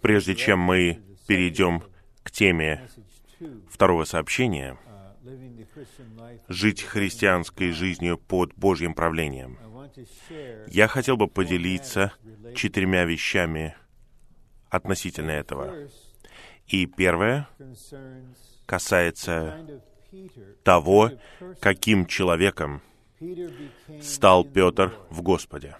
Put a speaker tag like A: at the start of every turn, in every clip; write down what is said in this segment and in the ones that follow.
A: Прежде чем мы перейдем к теме второго сообщения, жить христианской жизнью под Божьим правлением, я хотел бы поделиться четырьмя вещами относительно этого. И первое касается того, каким человеком стал Петр в Господе.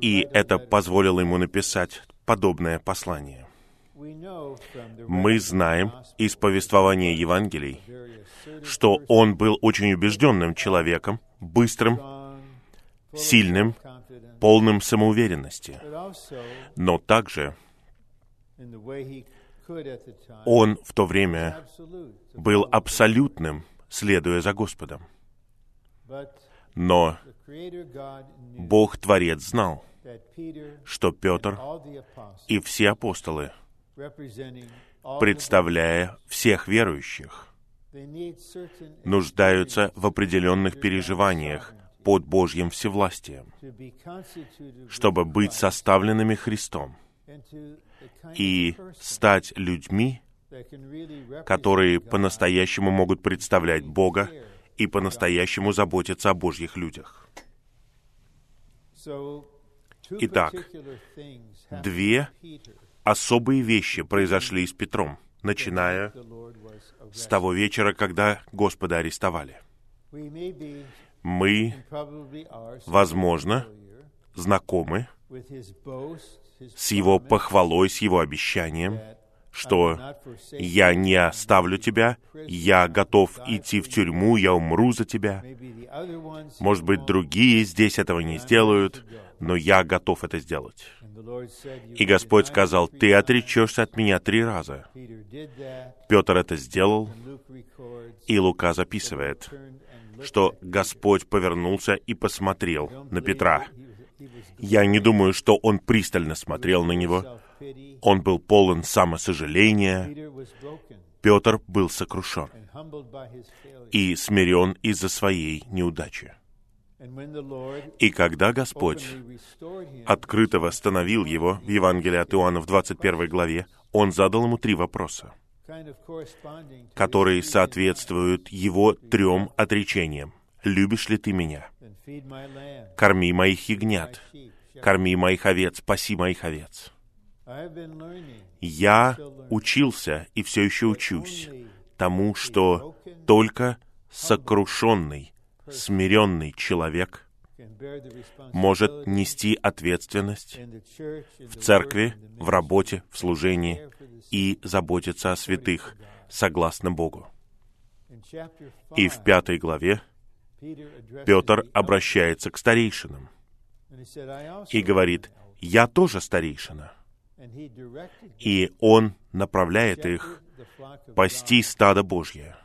A: И это позволило ему написать подобное послание. Мы знаем из повествования Евангелий, что он был очень убежденным человеком, быстрым, сильным, полным самоуверенности. Но также он в то время был абсолютным, следуя за Господом. Но Бог-творец знал, что Петр и все апостолы, представляя всех верующих, нуждаются в определенных переживаниях под Божьим всевластием, чтобы быть составленными Христом и стать людьми, которые по-настоящему могут представлять Бога и по-настоящему заботиться о Божьих людях. Итак, две особые вещи произошли с Петром, начиная с того вечера, когда Господа арестовали. Мы, возможно, знакомы с его похвалой, с его обещанием, что «я не оставлю тебя, я готов идти в тюрьму, я умру за тебя». Может быть, другие здесь этого не сделают, но я готов это сделать. И Господь сказал, «Ты отречешься от меня три раза». Петр это сделал, и Лука записывает, что Господь повернулся и посмотрел на Петра. Я не думаю, что он пристально смотрел на него. Он был полон самосожаления. Петр был сокрушен и смирен из-за своей неудачи. И когда Господь открыто восстановил его в Евангелии от Иоанна в 21 главе, Он задал ему три вопроса, которые соответствуют его трем отречениям. «Любишь ли ты меня?» «Корми моих ягнят», «Корми моих овец», «Паси моих овец». Я учился и все еще учусь тому, что только сокрушенный, смиренный человек может нести ответственность в церкви, в работе, в служении и заботиться о святых согласно Богу. И в пятой главе Петр обращается к старейшинам и говорит, «Я тоже старейшина». И он направляет их пасти стадо Божье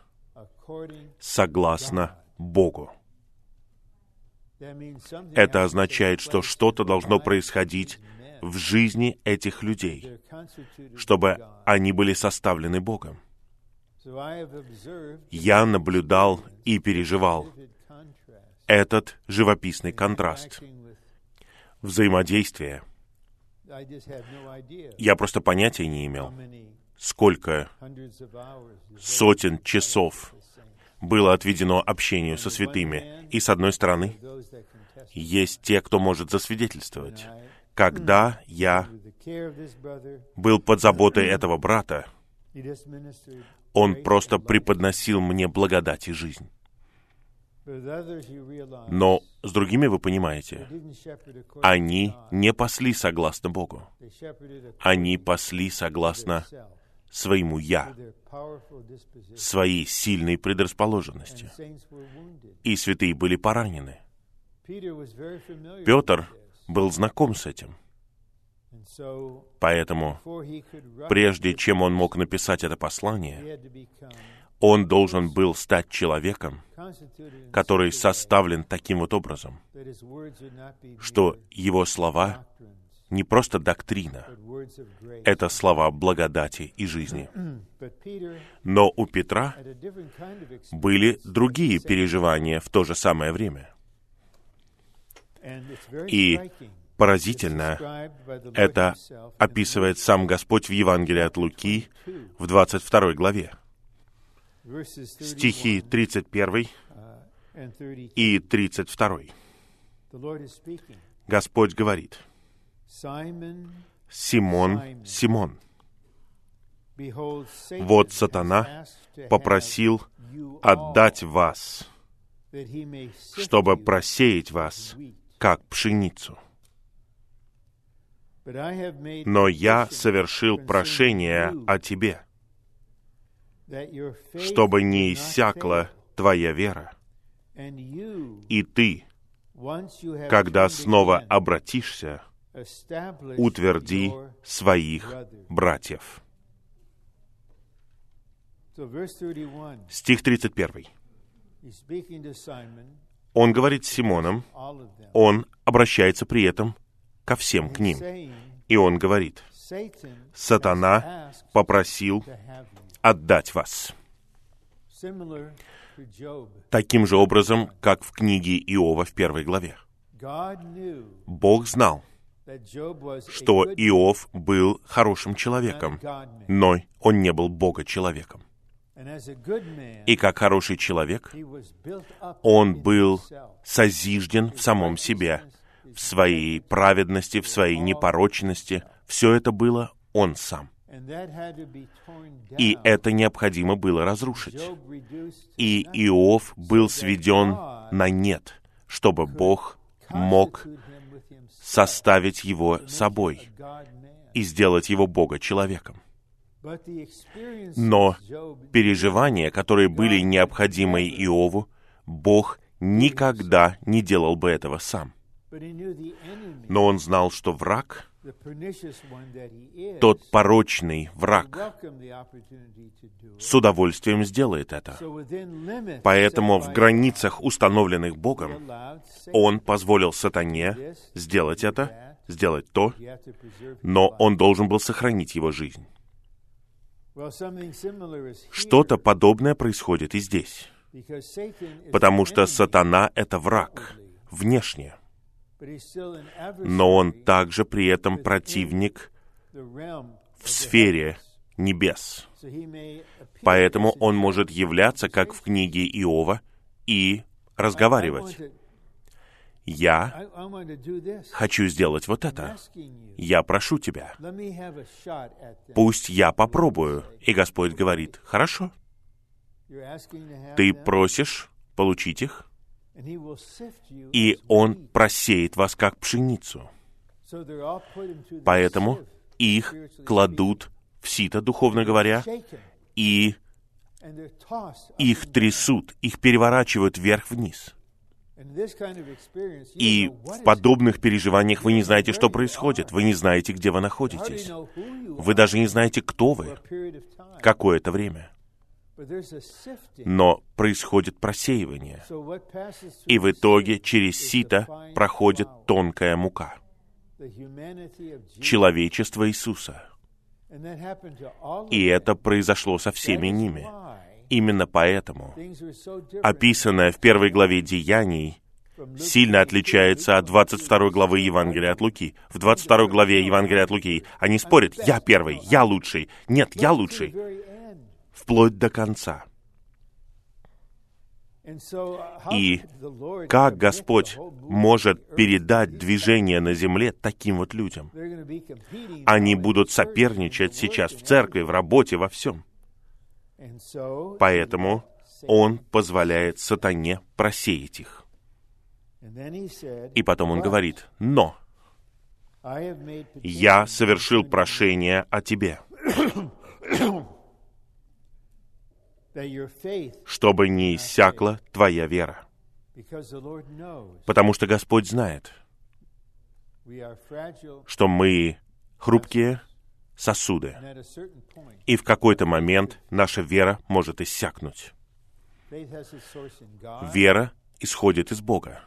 A: согласно Богу. Это означает, что что-то должно происходить в жизни этих людей, чтобы они были составлены Богом. Я наблюдал и переживал этот живописный контраст, взаимодействие. Я просто понятия не имел, сколько сотен часов было отведено общению со святыми. И с одной стороны, есть те, кто может засвидетельствовать. Когда я был под заботой этого брата, он просто преподносил мне благодать и жизнь. Но с другими вы понимаете, они не пасли согласно Богу. Они пасли согласно своему «я», своей сильной предрасположенности. И святые были поранены. Петр был знаком с этим. Поэтому, прежде чем он мог написать это послание, он должен был стать человеком, который составлен таким вот образом, что его слова не просто доктрина, это слова благодати и жизни. Но у Петра были другие переживания в то же самое время. И Поразительно, это описывает сам Господь в Евангелии от Луки в 22 главе. Стихи 31 и 32. Господь говорит, «Симон, Симон, вот сатана попросил отдать вас, чтобы просеять вас, как пшеницу. Но я совершил прошение о тебе, чтобы не иссякла твоя вера. И ты, когда снова обратишься, утверди своих братьев. Стих 31. Он говорит с Симоном, он обращается при этом ко всем к ним. И он говорит, «Сатана попросил отдать вас». Таким же образом, как в книге Иова в первой главе. Бог знал, что Иов был хорошим человеком, но он не был Бога-человеком. И как хороший человек, он был созижден в самом себе, в своей праведности, в своей непорочности. Все это было он сам. И это необходимо было разрушить. И Иов был сведен на нет, чтобы Бог мог составить его собой и сделать его Бога человеком. Но переживания, которые были необходимы Иову, Бог никогда не делал бы этого сам. Но он знал, что враг, тот порочный враг, с удовольствием сделает это. Поэтому в границах, установленных Богом, он позволил сатане сделать это, сделать то, но он должен был сохранить его жизнь. Что-то подобное происходит и здесь. Потому что сатана — это враг, внешне. Но он также при этом противник в сфере небес. Поэтому он может являться, как в книге Иова, и разговаривать я хочу сделать вот это. Я прошу тебя. Пусть я попробую. И Господь говорит, хорошо. Ты просишь получить их, и Он просеет вас как пшеницу. Поэтому их кладут в сито, духовно говоря, и их трясут, их переворачивают вверх-вниз. И в подобных переживаниях вы не знаете, что происходит. Вы не знаете, где вы находитесь. Вы даже не знаете, кто вы какое-то время. Но происходит просеивание. И в итоге через сито проходит тонкая мука. Человечество Иисуса. И это произошло со всеми ними. Именно поэтому описанное в первой главе Деяний сильно отличается от 22 главы Евангелия от Луки. В 22 главе Евангелия от Луки они спорят, я первый, я лучший, нет, я лучший, вплоть до конца. И как Господь может передать движение на земле таким вот людям? Они будут соперничать сейчас в церкви, в работе, во всем. Поэтому он позволяет сатане просеять их. И потом он говорит, но я совершил прошение о тебе, чтобы не иссякла твоя вера. Потому что Господь знает, что мы хрупкие, сосуды. И в какой-то момент наша вера может иссякнуть. Вера исходит из Бога.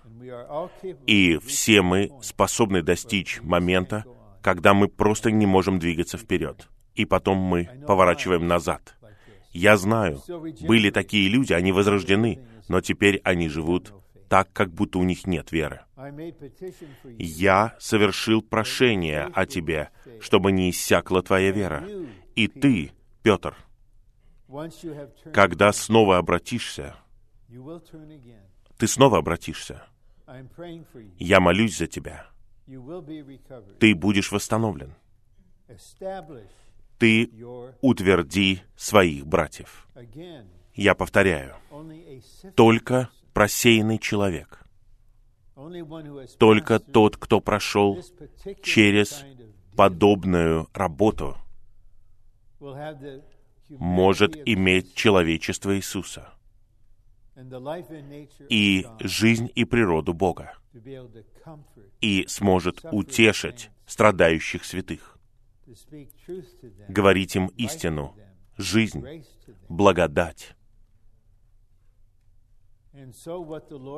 A: И все мы способны достичь момента, когда мы просто не можем двигаться вперед. И потом мы поворачиваем назад. Я знаю, были такие люди, они возрождены, но теперь они живут так, как будто у них нет веры. Я совершил прошение о тебе, чтобы не иссякла твоя вера. И ты, Петр, когда снова обратишься, ты снова обратишься. Я молюсь за тебя. Ты будешь восстановлен. Ты утверди своих братьев. Я повторяю, только просеянный человек, только тот, кто прошел через подобную работу, может иметь человечество Иисуса и жизнь и природу Бога, и сможет утешить страдающих святых, говорить им истину, жизнь, благодать.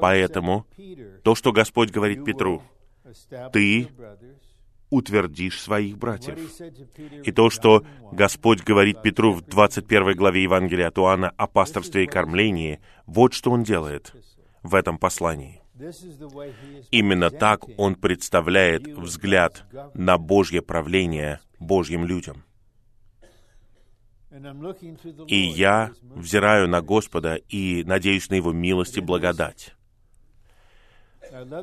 A: Поэтому то, что Господь говорит Петру, ты утвердишь своих братьев. И то, что Господь говорит Петру в 21 главе Евангелия от Иоанна о пасторстве и кормлении, вот что Он делает в этом послании. Именно так Он представляет взгляд на Божье правление Божьим людям. И я взираю на Господа и надеюсь на Его милость и благодать.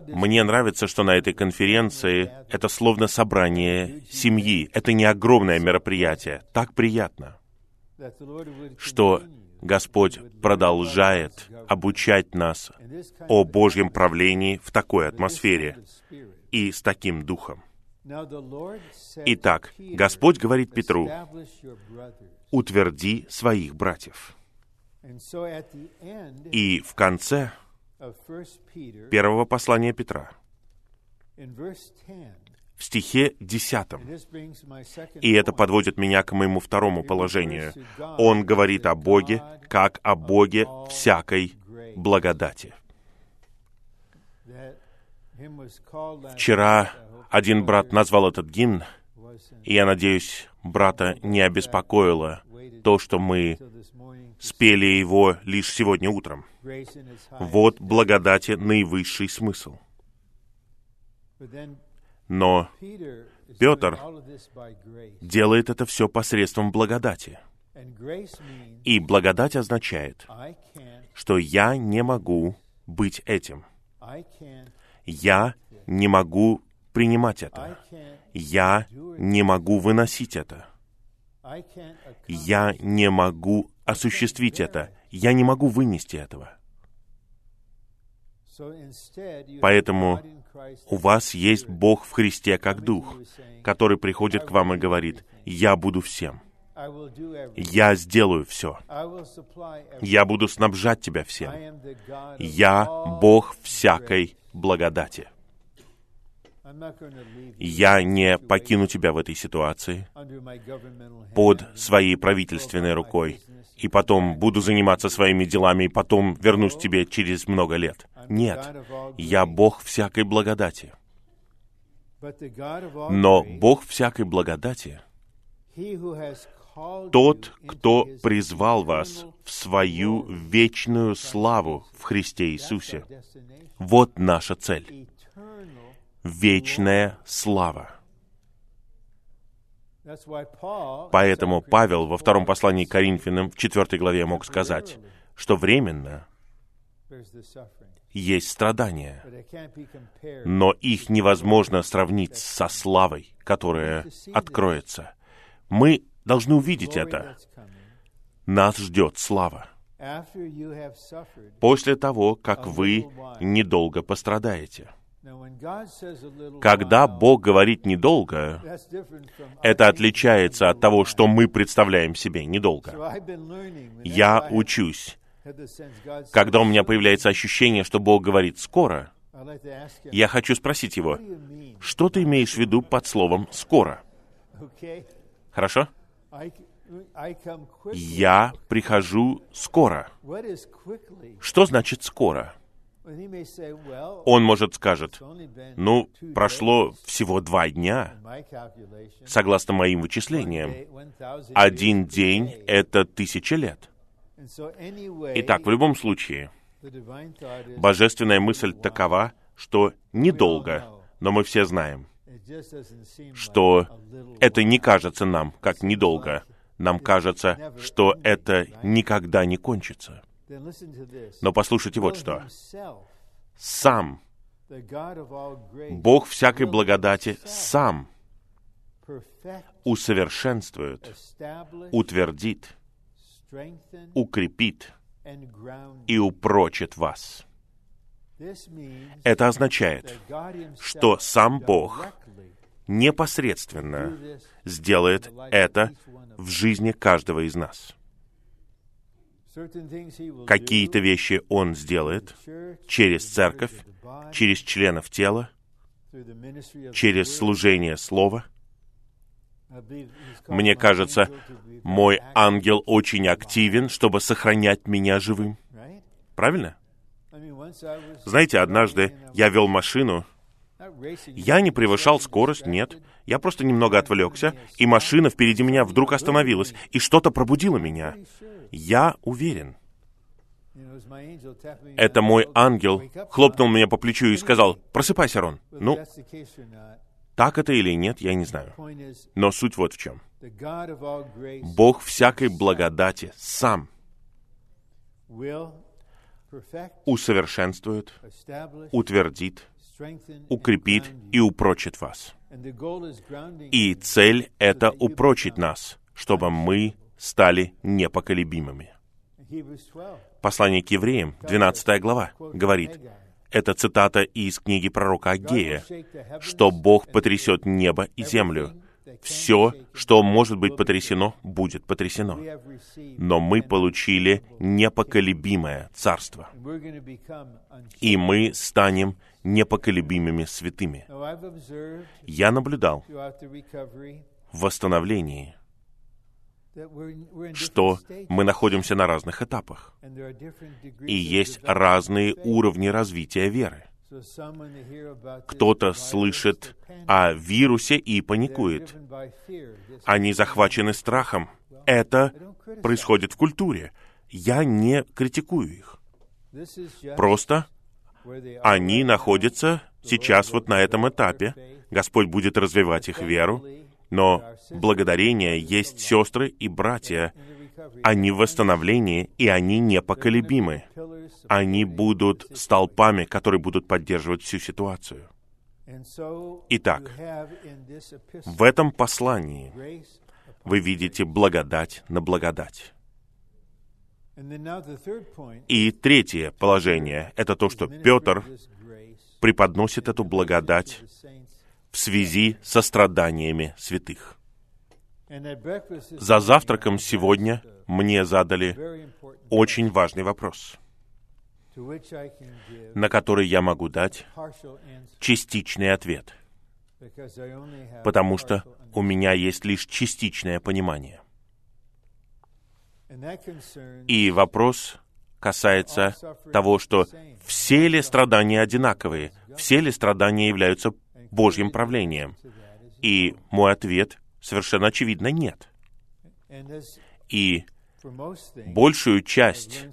A: Мне нравится, что на этой конференции это словно собрание семьи. Это не огромное мероприятие. Так приятно, что Господь продолжает обучать нас о Божьем правлении в такой атмосфере и с таким духом. Итак, Господь говорит Петру, утверди своих братьев. И в конце первого послания Петра, в стихе 10. И это подводит меня к моему второму положению. Он говорит о Боге, как о Боге всякой благодати. Вчера один брат назвал этот гимн, и я надеюсь, брата не обеспокоило то, что мы спели его лишь сегодня утром. Вот благодати наивысший смысл. Но Петр делает это все посредством благодати. И благодать означает, что я не могу быть этим. Я не могу принимать это. Я не могу выносить это. Я не могу осуществить это. Я не могу вынести этого. Поэтому у вас есть Бог в Христе как Дух, который приходит к вам и говорит, «Я буду всем. Я сделаю все. Я буду снабжать тебя всем. Я Бог всякой благодати». Я не покину тебя в этой ситуации. Под своей правительственной рукой, и потом буду заниматься своими делами, и потом вернусь тебе через много лет. Нет, я Бог всякой благодати. Но Бог всякой благодати, тот, кто призвал вас в свою вечную славу в Христе Иисусе. Вот наша цель вечная слава. Поэтому Павел во втором послании к Коринфянам в четвертой главе мог сказать, что временно есть страдания, но их невозможно сравнить со славой, которая откроется. Мы должны увидеть это. Нас ждет слава. После того, как вы недолго пострадаете — когда Бог говорит недолго, это отличается от того, что мы представляем себе недолго. Я учусь. Когда у меня появляется ощущение, что Бог говорит скоро, я хочу спросить его, что ты имеешь в виду под словом «скоро»? Хорошо? Я прихожу скоро. Что значит «скоро»? Он, может, скажет, ну, прошло всего два дня, согласно моим вычислениям. Один день — это тысяча лет. Итак, в любом случае, Божественная мысль такова, что недолго, но мы все знаем, что это не кажется нам как недолго. Нам кажется, что это никогда не кончится. Но послушайте вот что. Сам Бог всякой благодати сам усовершенствует, утвердит, укрепит и упрочит вас. Это означает, что сам Бог непосредственно сделает это в жизни каждого из нас. Какие-то вещи Он сделает через церковь, через членов тела, через служение Слова. Мне кажется, мой ангел очень активен, чтобы сохранять меня живым. Правильно? Знаете, однажды я вел машину, я не превышал скорость, нет. Я просто немного отвлекся, и машина впереди меня вдруг остановилась, и что-то пробудило меня. Я уверен. Это мой ангел хлопнул меня по плечу и сказал, «Просыпайся, Рон». Ну, так это или нет, я не знаю. Но суть вот в чем. Бог всякой благодати сам усовершенствует, утвердит, укрепит и упрочит вас. И цель — это упрочить нас, чтобы мы стали непоколебимыми. Послание к евреям, 12 глава, говорит, это цитата из книги пророка Агея, что Бог потрясет небо и землю, все, что может быть потрясено, будет потрясено. Но мы получили непоколебимое царство. И мы станем непоколебимыми святыми. Я наблюдал в восстановлении, что мы находимся на разных этапах. И есть разные уровни развития веры. Кто-то слышит о вирусе и паникует. Они захвачены страхом. Это происходит в культуре. Я не критикую их. Просто они находятся сейчас вот на этом этапе. Господь будет развивать их веру, но благодарение есть сестры и братья. Они в восстановлении, и они непоколебимы. Они будут столпами, которые будут поддерживать всю ситуацию. Итак, в этом послании вы видите благодать на благодать. И третье положение — это то, что Петр преподносит эту благодать в связи со страданиями святых. За завтраком сегодня мне задали очень важный вопрос, на который я могу дать частичный ответ, потому что у меня есть лишь частичное понимание. И вопрос касается того, что все ли страдания одинаковые, все ли страдания являются Божьим правлением? И мой ответ совершенно очевидно нет. И большую часть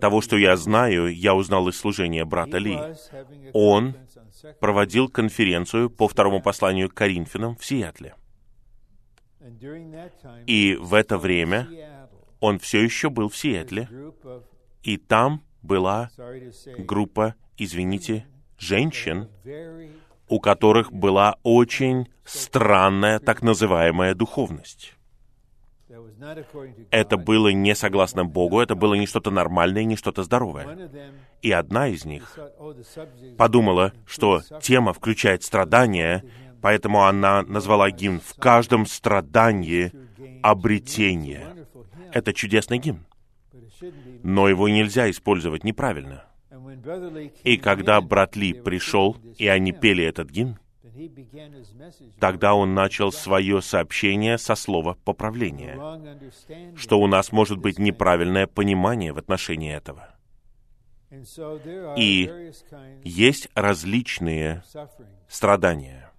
A: того, что я знаю, я узнал из служения брата Ли. Он проводил конференцию по второму посланию к Коринфянам в Сиэтле. И в это время он все еще был в Сиэтле, и там была группа, извините, женщин, у которых была очень странная так называемая духовность. Это было не согласно Богу, это было не что-то нормальное, не что-то здоровое. И одна из них подумала, что тема включает страдания, поэтому она назвала гимн «В каждом страдании обретение». Это чудесный гимн. Но его нельзя использовать неправильно. И когда брат Ли пришел, и они пели этот гимн, тогда он начал свое сообщение со слова поправления, что у нас может быть неправильное понимание в отношении этого. И есть различные страдания.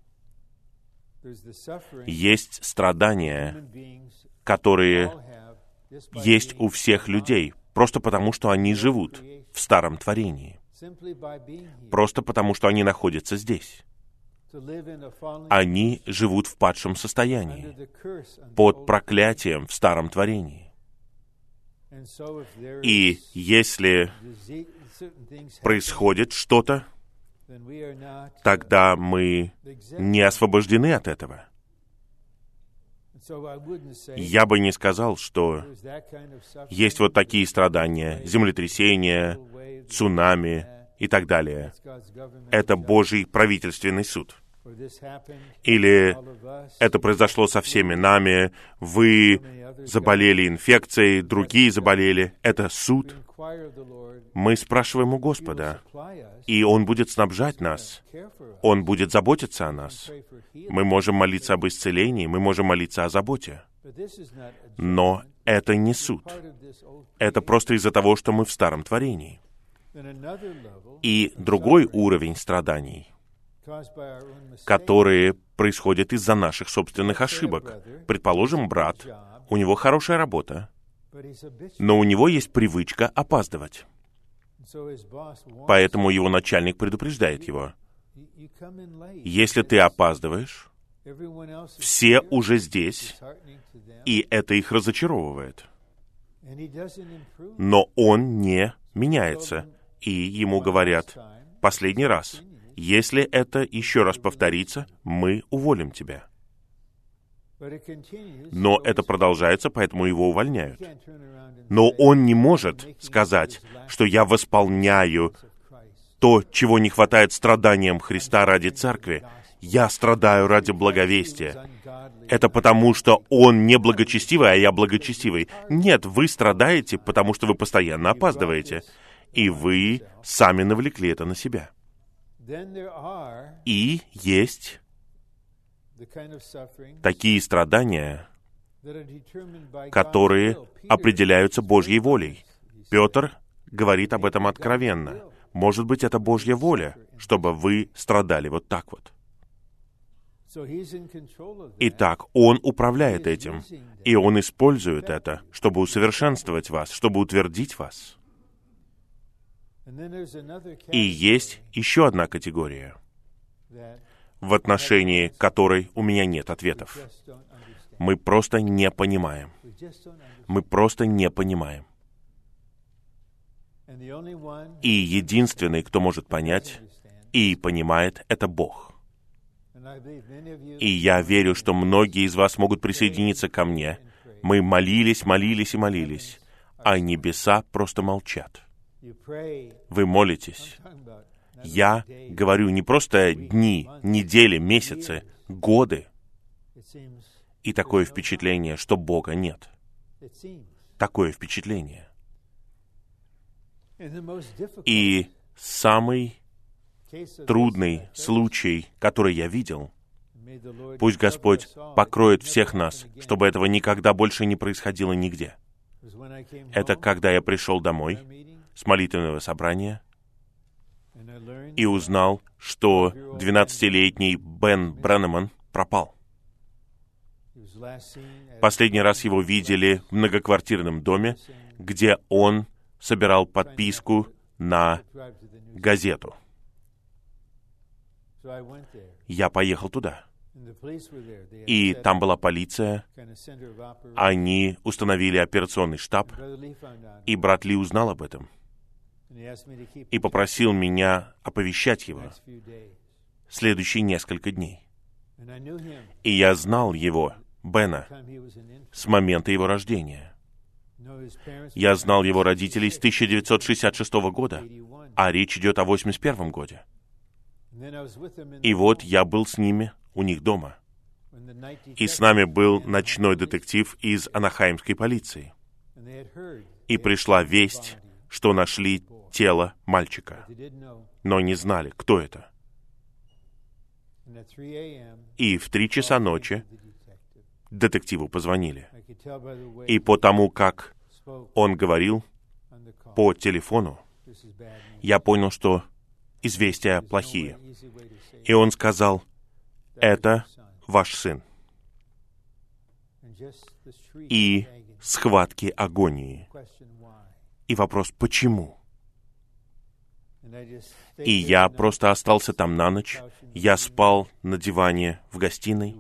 A: Есть страдания, которые есть у всех людей, просто потому, что они живут в старом творении, просто потому, что они находятся здесь. Они живут в падшем состоянии, под проклятием в старом творении. И если происходит что-то, тогда мы не освобождены от этого. Я бы не сказал, что есть вот такие страдания, землетрясения, цунами и так далее. Это Божий правительственный суд. Или это произошло со всеми нами, вы заболели инфекцией, другие заболели. Это суд. Мы спрашиваем у Господа, и Он будет снабжать нас. Он будет заботиться о нас. Мы можем молиться об исцелении, мы можем молиться о заботе. Но это не суд. Это просто из-за того, что мы в старом творении. И другой уровень страданий, которые происходят из-за наших собственных ошибок. Предположим, брат, у него хорошая работа, но у него есть привычка опаздывать. Поэтому его начальник предупреждает его. Если ты опаздываешь, все уже здесь, и это их разочаровывает. Но он не меняется, и ему говорят, последний раз, если это еще раз повторится, мы уволим тебя. Но это продолжается, поэтому его увольняют. Но он не может сказать, что я восполняю то, чего не хватает страданиям Христа ради Церкви. Я страдаю ради благовестия. Это потому, что он не благочестивый, а я благочестивый. Нет, вы страдаете, потому что вы постоянно опаздываете. И вы сами навлекли это на себя. И есть такие страдания, которые определяются Божьей волей. Петр говорит об этом откровенно. Может быть, это Божья воля, чтобы вы страдали вот так вот. Итак, Он управляет этим, и Он использует это, чтобы усовершенствовать вас, чтобы утвердить вас. И есть еще одна категория, в отношении которой у меня нет ответов. Мы просто не понимаем. Мы просто не понимаем. И единственный, кто может понять и понимает, это Бог. И я верю, что многие из вас могут присоединиться ко мне. Мы молились, молились и молились, а небеса просто молчат. Вы молитесь. Я говорю не просто дни, недели, месяцы, годы. И такое впечатление, что Бога нет. Такое впечатление. И самый трудный случай, который я видел, пусть Господь покроет всех нас, чтобы этого никогда больше не происходило нигде. Это когда я пришел домой с молитвенного собрания и узнал, что 12-летний Бен Бреннеман пропал. Последний раз его видели в многоквартирном доме, где он собирал подписку на газету. Я поехал туда. И там была полиция. Они установили операционный штаб. И брат Ли узнал об этом. И попросил меня оповещать его следующие несколько дней. И я знал его, Бена, с момента его рождения. Я знал его родителей с 1966 года, а речь идет о 81 годе. И вот я был с ними у них дома. И с нами был ночной детектив из анахаймской полиции. И пришла весть, что нашли тело мальчика, но не знали, кто это. И в три часа ночи детективу позвонили. И по тому, как он говорил по телефону, я понял, что известия плохие. И он сказал, это ваш сын. И схватки агонии. И вопрос, почему? И я просто остался там на ночь. Я спал на диване в гостиной,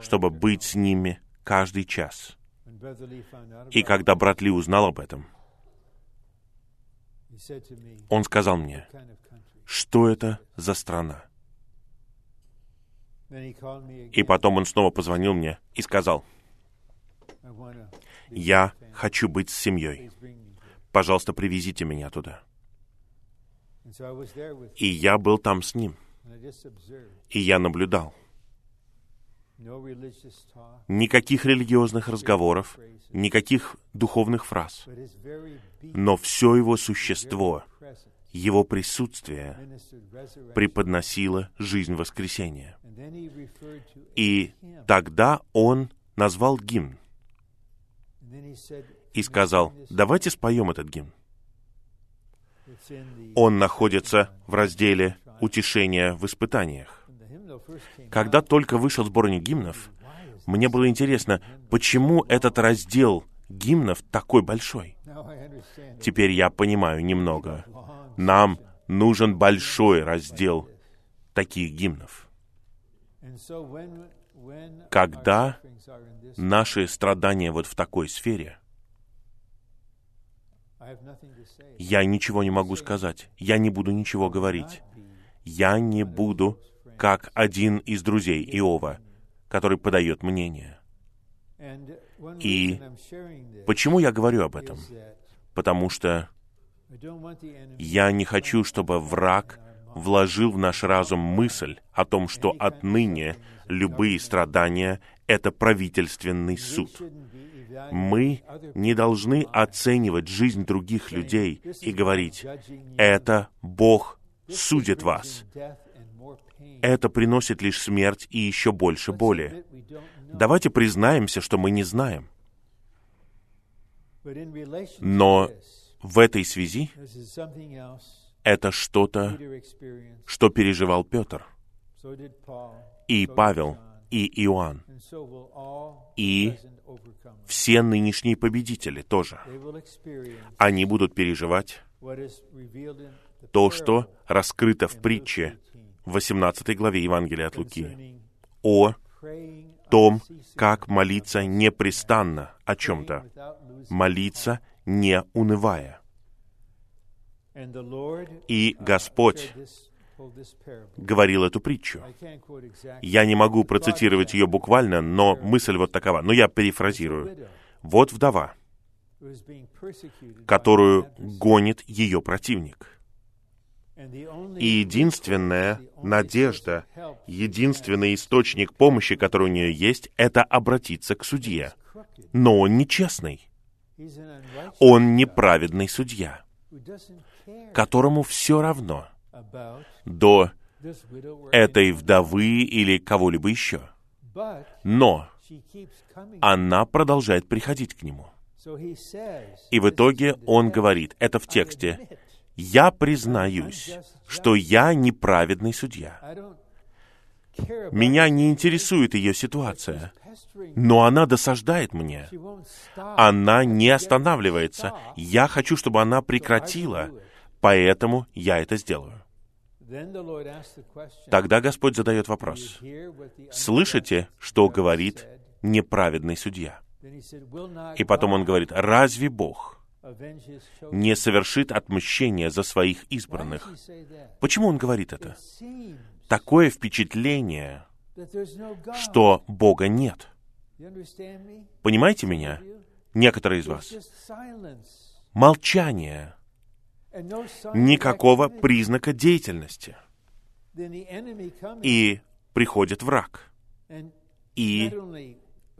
A: чтобы быть с ними каждый час. И когда брат Ли узнал об этом, он сказал мне, что это за страна? И потом он снова позвонил мне и сказал, я хочу быть с семьей. Пожалуйста, привезите меня туда. И я был там с ним. И я наблюдал. Никаких религиозных разговоров, никаких духовных фраз. Но все его существо, его присутствие преподносило жизнь воскресения. И тогда он назвал гимн и сказал, давайте споем этот гимн. Он находится в разделе «Утешение в испытаниях». Когда только вышел сборник гимнов, мне было интересно, почему этот раздел гимнов такой большой. Теперь я понимаю немного. Нам нужен большой раздел таких гимнов. Когда наши страдания вот в такой сфере, я ничего не могу сказать. Я не буду ничего говорить. Я не буду как один из друзей Иова, который подает мнение. И почему я говорю об этом? Потому что я не хочу, чтобы враг вложил в наш разум мысль о том, что отныне любые страдания — это правительственный суд. Мы не должны оценивать жизнь других людей и говорить, это Бог судит вас. Это приносит лишь смерть и еще больше боли. Давайте признаемся, что мы не знаем. Но в этой связи это что-то, что переживал Петр, и Павел, и Иоанн, и все нынешние победители тоже. Они будут переживать то, что раскрыто в притче 18 главе Евангелия от Луки. о том, как молиться непрестанно о чем-то, молиться не унывая. И Господь говорил эту притчу. Я не могу процитировать ее буквально, но мысль вот такова. Но я перефразирую. Вот вдова, которую гонит ее противник. И единственная надежда, единственный источник помощи, который у нее есть, это обратиться к судье. Но он нечестный. Он неправедный судья, которому все равно до этой вдовы или кого-либо еще. Но она продолжает приходить к нему. И в итоге он говорит, это в тексте, «Я признаюсь, что я неправедный судья. Меня не интересует ее ситуация, но она досаждает мне. Она не останавливается. Я хочу, чтобы она прекратила, поэтому я это сделаю. Тогда Господь задает вопрос. Слышите, что говорит неправедный судья? И потом он говорит, разве Бог не совершит отмщение за своих избранных? Почему он говорит это? Такое впечатление, что Бога нет. Понимаете меня? Некоторые из вас. Молчание — никакого признака деятельности. И приходит враг. И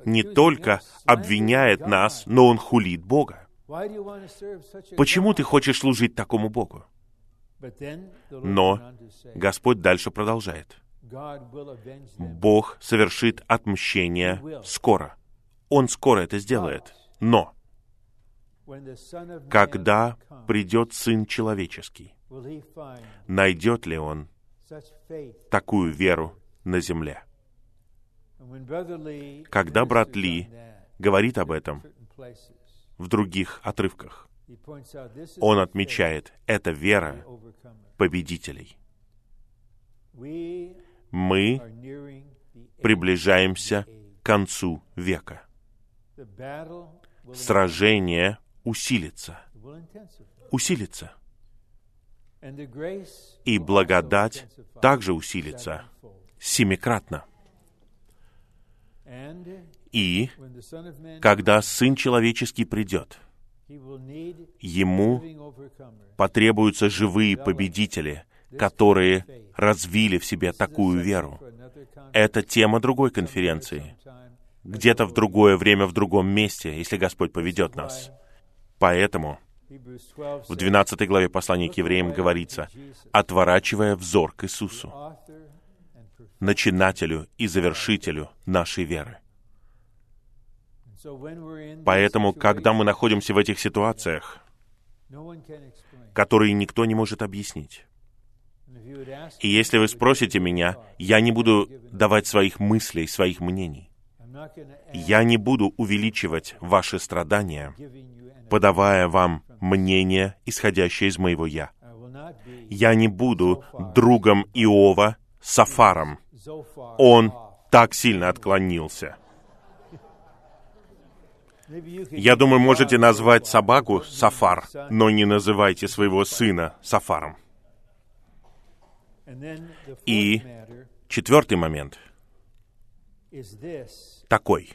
A: не только обвиняет нас, но он хулит Бога. Почему ты хочешь служить такому Богу? Но Господь дальше продолжает. Бог совершит отмщение скоро. Он скоро это сделает. Но когда придет Сын Человеческий, найдет ли Он такую веру на земле? Когда брат Ли говорит об этом в других отрывках, Он отмечает, это вера победителей. Мы приближаемся к концу века. Сражение усилится. Усилится. И благодать также усилится семикратно. И когда Сын Человеческий придет, Ему потребуются живые победители, которые развили в себе такую веру. Это тема другой конференции. Где-то в другое время, в другом месте, если Господь поведет нас. Поэтому в 12 главе послания к евреям говорится, отворачивая взор к Иисусу, начинателю и завершителю нашей веры. Поэтому, когда мы находимся в этих ситуациях, которые никто не может объяснить, и если вы спросите меня, я не буду давать своих мыслей, своих мнений. Я не буду увеличивать ваши страдания, подавая вам мнение, исходящее из моего «я». Я не буду другом Иова Сафаром. Он так сильно отклонился. Я думаю, можете назвать собаку Сафар, но не называйте своего сына Сафаром. И четвертый момент такой.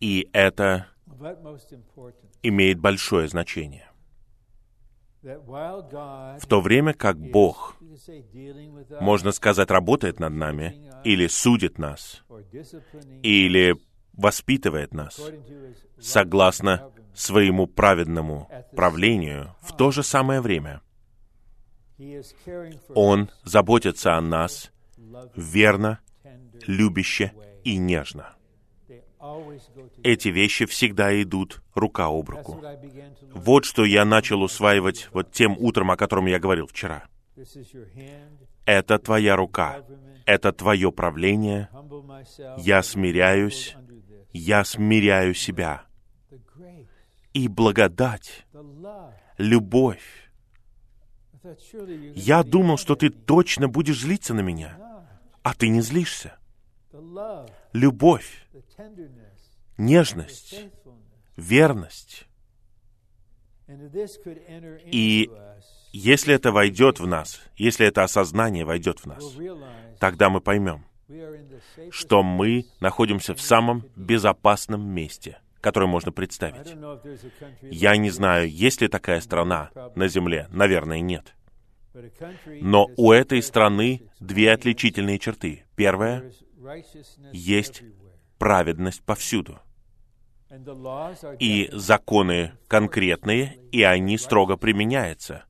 A: И это имеет большое значение. В то время как Бог, можно сказать, работает над нами, или судит нас, или воспитывает нас, согласно своему праведному правлению, в то же самое время Он заботится о нас верно, любяще и нежно. Эти вещи всегда идут рука об руку. Вот что я начал усваивать вот тем утром, о котором я говорил вчера. Это твоя рука, это твое правление. Я смиряюсь, я смиряю себя. И благодать, любовь. Я думал, что ты точно будешь злиться на меня, а ты не злишься. Любовь, нежность, верность. И если это войдет в нас, если это осознание войдет в нас, тогда мы поймем, что мы находимся в самом безопасном месте, которое можно представить. Я не знаю, есть ли такая страна на Земле. Наверное, нет. Но у этой страны две отличительные черты. Первая — есть праведность повсюду. И законы конкретные, и они строго применяются,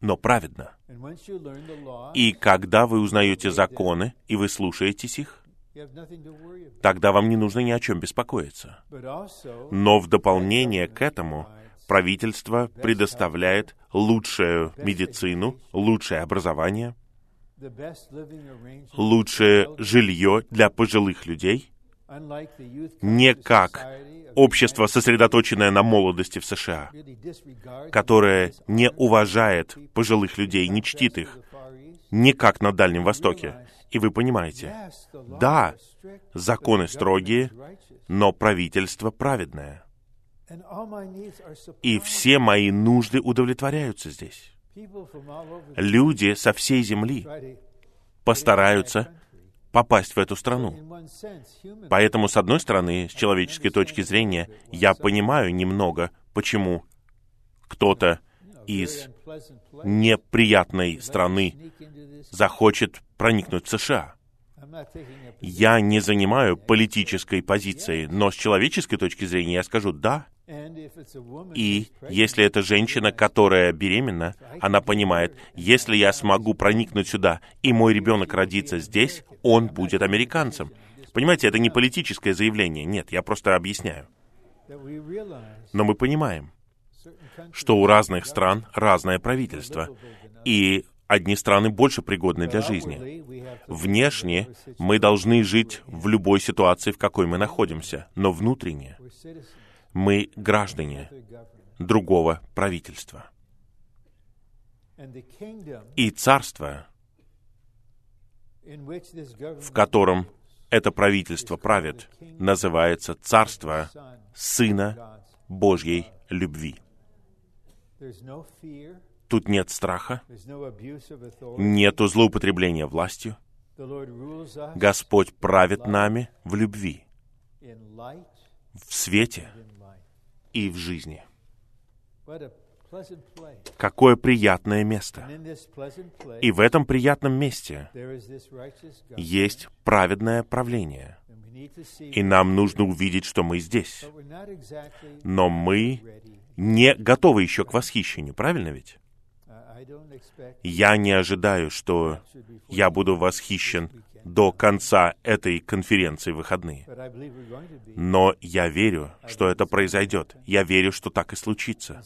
A: но праведно. И когда вы узнаете законы, и вы слушаетесь их, тогда вам не нужно ни о чем беспокоиться. Но в дополнение к этому правительство предоставляет лучшую медицину, лучшее образование, лучшее жилье для пожилых людей, не как общество, сосредоточенное на молодости в США, которое не уважает пожилых людей, не чтит их, не как на Дальнем Востоке. И вы понимаете, да, законы строгие, но правительство праведное. И все мои нужды удовлетворяются здесь. Люди со всей земли постараются попасть в эту страну. Поэтому, с одной стороны, с человеческой точки зрения, я понимаю немного, почему кто-то из неприятной страны захочет проникнуть в США. Я не занимаю политической позиции, но с человеческой точки зрения я скажу «да». И если это женщина, которая беременна, она понимает, если я смогу проникнуть сюда, и мой ребенок родится здесь, он будет американцем. Понимаете, это не политическое заявление. Нет, я просто объясняю. Но мы понимаем, что у разных стран разное правительство, и одни страны больше пригодны для жизни. Внешне мы должны жить в любой ситуации, в какой мы находимся, но внутренне мы граждане другого правительства. И царство, в котором это правительство правит, называется царство Сына Божьей любви. Тут нет страха, нету злоупотребления властью. Господь правит нами в любви, в свете и в жизни. Какое приятное место. И в этом приятном месте есть праведное правление. И нам нужно увидеть, что мы здесь. Но мы не готовы еще к восхищению, правильно ведь? Я не ожидаю, что я буду восхищен до конца этой конференции выходные. Но я верю, что это произойдет. Я верю, что так и случится.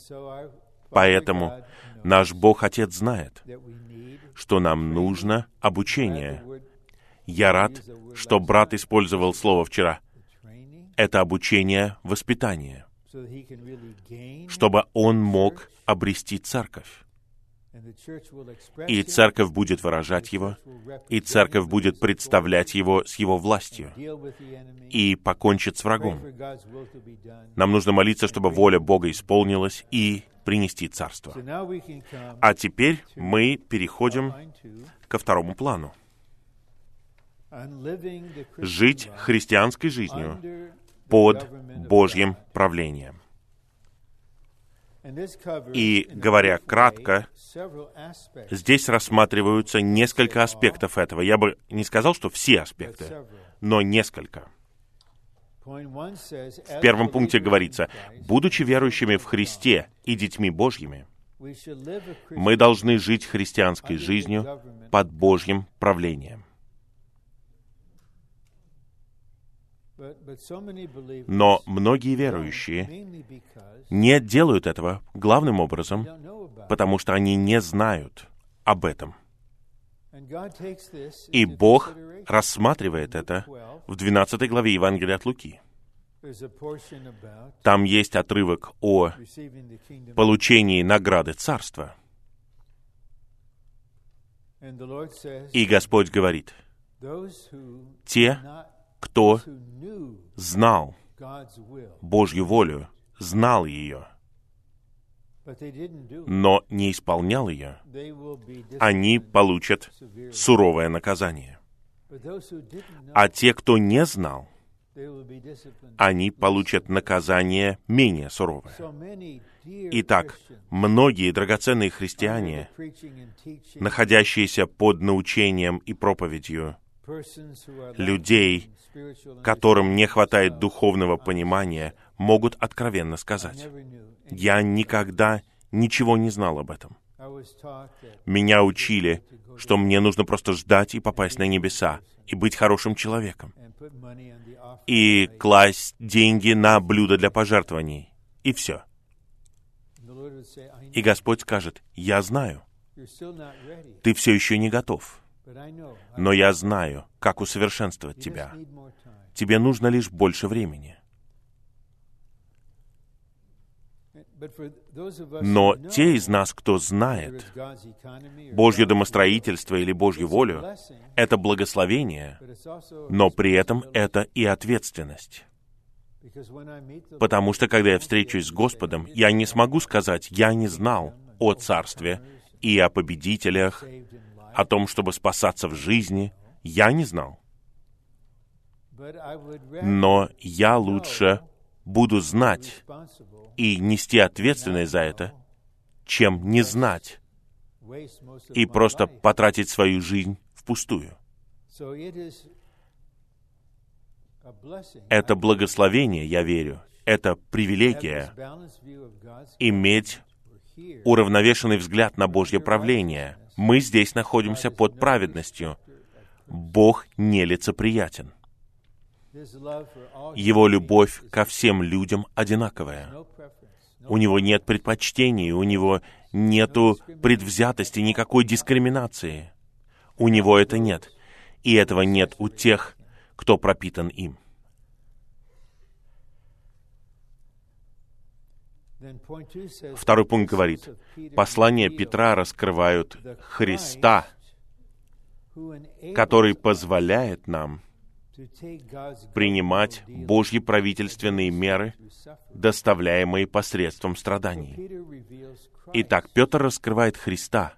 A: Поэтому наш Бог Отец знает, что нам нужно обучение. Я рад, что брат использовал слово вчера. Это обучение воспитание, чтобы он мог обрести церковь. И церковь будет выражать его, и церковь будет представлять его с его властью и покончит с врагом. Нам нужно молиться, чтобы воля Бога исполнилась и принести царство. А теперь мы переходим ко второму плану. Жить христианской жизнью под Божьим правлением. И, говоря кратко, здесь рассматриваются несколько аспектов этого. Я бы не сказал, что все аспекты, но несколько. В первом пункте говорится, будучи верующими в Христе и детьми Божьими, мы должны жить христианской жизнью под Божьим правлением. Но многие верующие не делают этого главным образом, потому что они не знают об этом. И Бог рассматривает это в 12 главе Евангелия от Луки. Там есть отрывок о получении награды царства. И Господь говорит, те, кто знал Божью волю, знал ее, но не исполнял ее, они получат суровое наказание. А те, кто не знал, они получат наказание менее суровое. Итак, многие драгоценные христиане, находящиеся под научением и проповедью людей, которым не хватает духовного понимания, могут откровенно сказать, «Я никогда ничего не знал об этом. Меня учили, что мне нужно просто ждать и попасть на небеса, и быть хорошим человеком, и класть деньги на блюдо для пожертвований, и все. И Господь скажет, «Я знаю, ты все еще не готов, но я знаю, как усовершенствовать тебя. Тебе нужно лишь больше времени». Но те из нас, кто знает Божье домостроительство или Божью волю, это благословение, но при этом это и ответственность. Потому что, когда я встречусь с Господом, я не смогу сказать, я не знал о Царстве и о победителях, о том, чтобы спасаться в жизни. Я не знал. Но я лучше буду знать и нести ответственность за это, чем не знать и просто потратить свою жизнь впустую. Это благословение, я верю, это привилегия иметь уравновешенный взгляд на Божье правление. Мы здесь находимся под праведностью. Бог нелицеприятен. Его любовь ко всем людям одинаковая. У него нет предпочтений, у него нету предвзятости, никакой дискриминации. У него это нет. И этого нет у тех, кто пропитан им. Второй пункт говорит, послания Петра раскрывают Христа, который позволяет нам принимать Божьи правительственные меры, доставляемые посредством страданий. Итак, Петр раскрывает Христа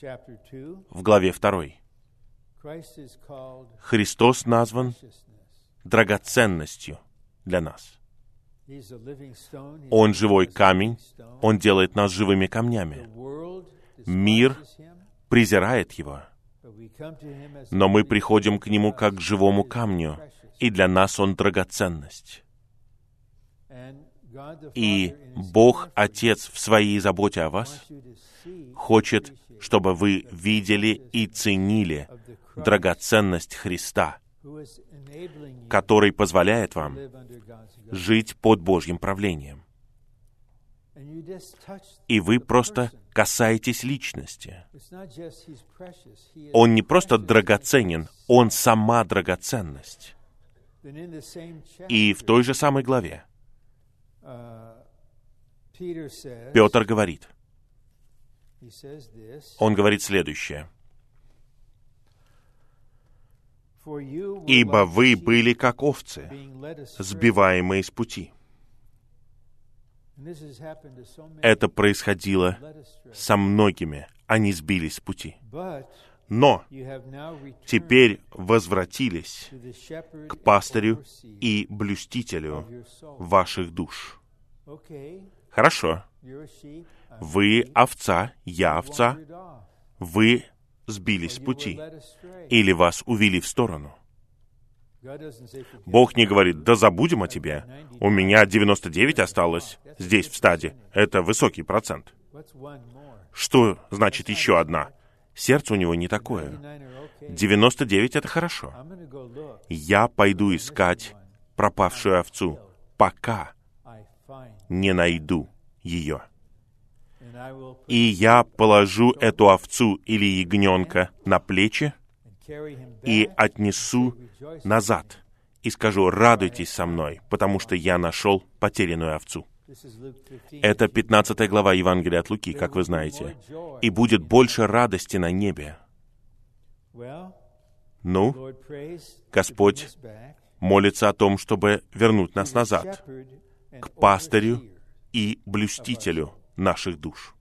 A: в главе 2. Христос назван драгоценностью для нас. Он живой камень, Он делает нас живыми камнями. Мир презирает Его, но мы приходим к Нему как к живому камню, и для нас Он драгоценность. И Бог, Отец, в своей заботе о вас, хочет, чтобы вы видели и ценили драгоценность Христа, который позволяет вам жить под Божьим правлением. И вы просто касаетесь личности. Он не просто драгоценен, он сама драгоценность. И в той же самой главе Петр говорит, он говорит следующее. «Ибо вы были как овцы, сбиваемые с пути». Это происходило со многими. Они сбились с пути. Но теперь возвратились к пастырю и блюстителю ваших душ. Хорошо. Вы овца, я овца. Вы сбились с пути. Или вас увели в сторону. Бог не говорит, да забудем о тебе. У меня 99 осталось здесь, в стаде. Это высокий процент. Что значит еще одна? Сердце у него не такое. 99 — это хорошо. Я пойду искать пропавшую овцу, пока не найду ее. И я положу эту овцу или ягненка на плечи и отнесу назад и скажу, радуйтесь со мной, потому что я нашел потерянную овцу. Это 15 глава Евангелия от Луки, как вы знаете. «И будет больше радости на небе». Ну, Господь молится о том, чтобы вернуть нас назад, к пастырю и блюстителю наших душ.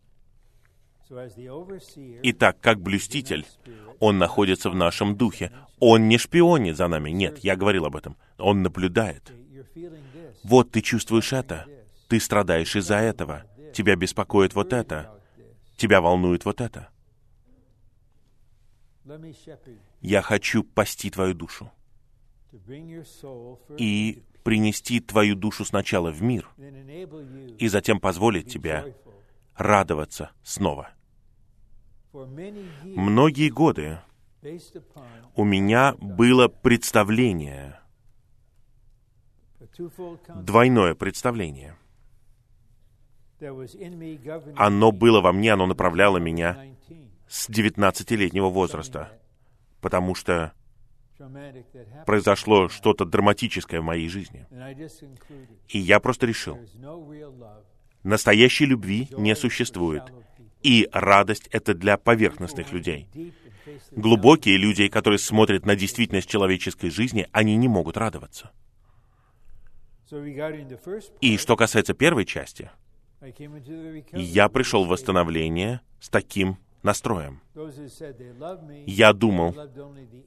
A: Итак, как блюститель, он находится в нашем духе. Он не шпионит за нами. Нет, я говорил об этом. Он наблюдает. Вот ты чувствуешь это. Ты страдаешь из-за этого. Тебя беспокоит вот это. Тебя волнует вот это. Я хочу пасти твою душу и принести твою душу сначала в мир, и затем позволить тебе радоваться снова. Многие годы у меня было представление, двойное представление. Оно было во мне, оно направляло меня с 19-летнего возраста, потому что произошло что-то драматическое в моей жизни. И я просто решил, настоящей любви не существует. И радость — это для поверхностных людей. Глубокие люди, которые смотрят на действительность человеческой жизни, они не могут радоваться. И что касается первой части, я пришел в восстановление с таким настроем. Я думал,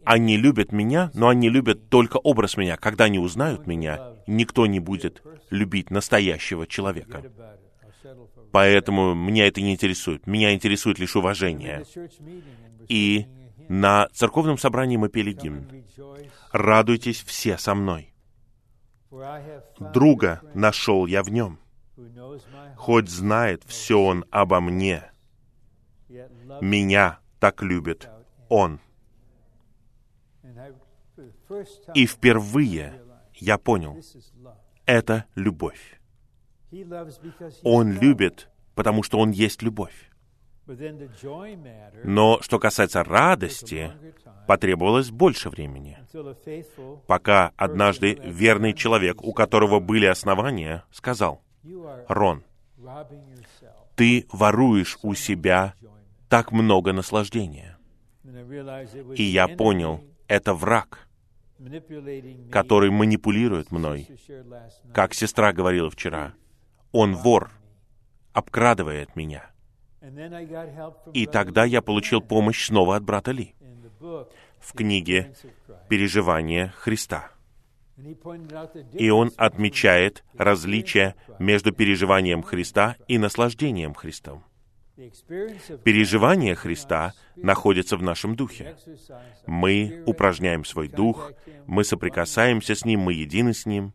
A: они любят меня, но они любят только образ меня. Когда они узнают меня, никто не будет любить настоящего человека. Поэтому меня это не интересует. Меня интересует лишь уважение. И на церковном собрании мы пели гимн. «Радуйтесь все со мной». Друга нашел я в нем. Хоть знает все он обо мне. Меня так любит он. И впервые я понял, это любовь. Он любит, потому что Он есть любовь. Но что касается радости, потребовалось больше времени, пока однажды верный человек, у которого были основания, сказал, «Рон, ты воруешь у себя так много наслаждения». И я понял, это враг, который манипулирует мной. Как сестра говорила вчера, он вор, обкрадывает меня. И тогда я получил помощь снова от брата Ли в книге «Переживание Христа». И он отмечает различие между переживанием Христа и наслаждением Христом. Переживание Христа находится в нашем духе. Мы упражняем свой дух, мы соприкасаемся с Ним, мы едины с Ним,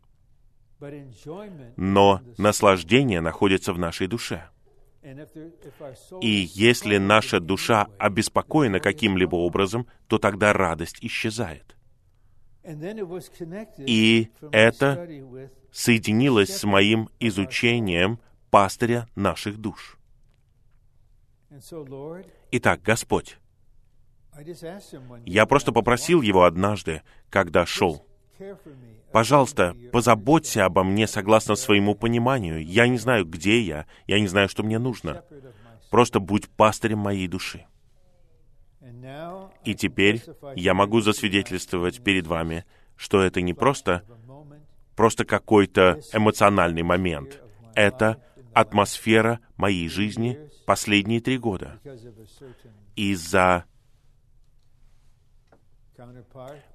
A: но наслаждение находится в нашей душе. И если наша душа обеспокоена каким-либо образом, то тогда радость исчезает. И это соединилось с моим изучением пастыря наших душ. Итак, Господь, я просто попросил Его однажды, когда шел, Пожалуйста, позаботься обо мне согласно своему пониманию. Я не знаю, где я, я не знаю, что мне нужно. Просто будь пастырем моей души. И теперь я могу засвидетельствовать перед вами, что это не просто, просто какой-то эмоциональный момент. Это атмосфера моей жизни последние три года. Из-за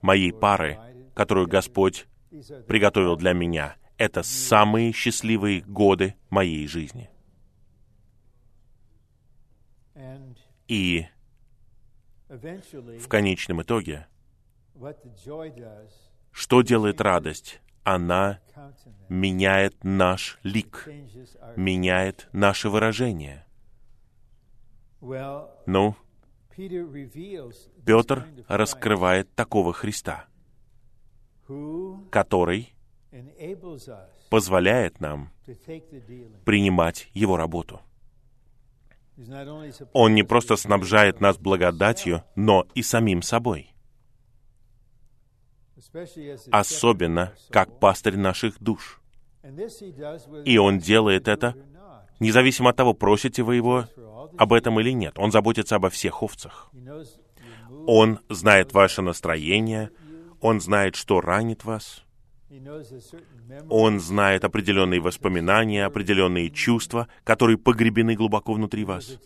A: моей пары, которую Господь приготовил для меня. Это самые счастливые годы моей жизни. И в конечном итоге, что делает радость? Она меняет наш лик, меняет наше выражение. Ну, Петр раскрывает такого Христа, который позволяет нам принимать Его работу. Он не просто снабжает нас благодатью, но и самим собой. Особенно как пастырь наших душ. И Он делает это, независимо от того, просите вы Его об этом или нет. Он заботится обо всех овцах. Он знает ваше настроение, Он знает, что ранит вас. Он знает определенные воспоминания, определенные чувства, которые погребены глубоко внутри вас.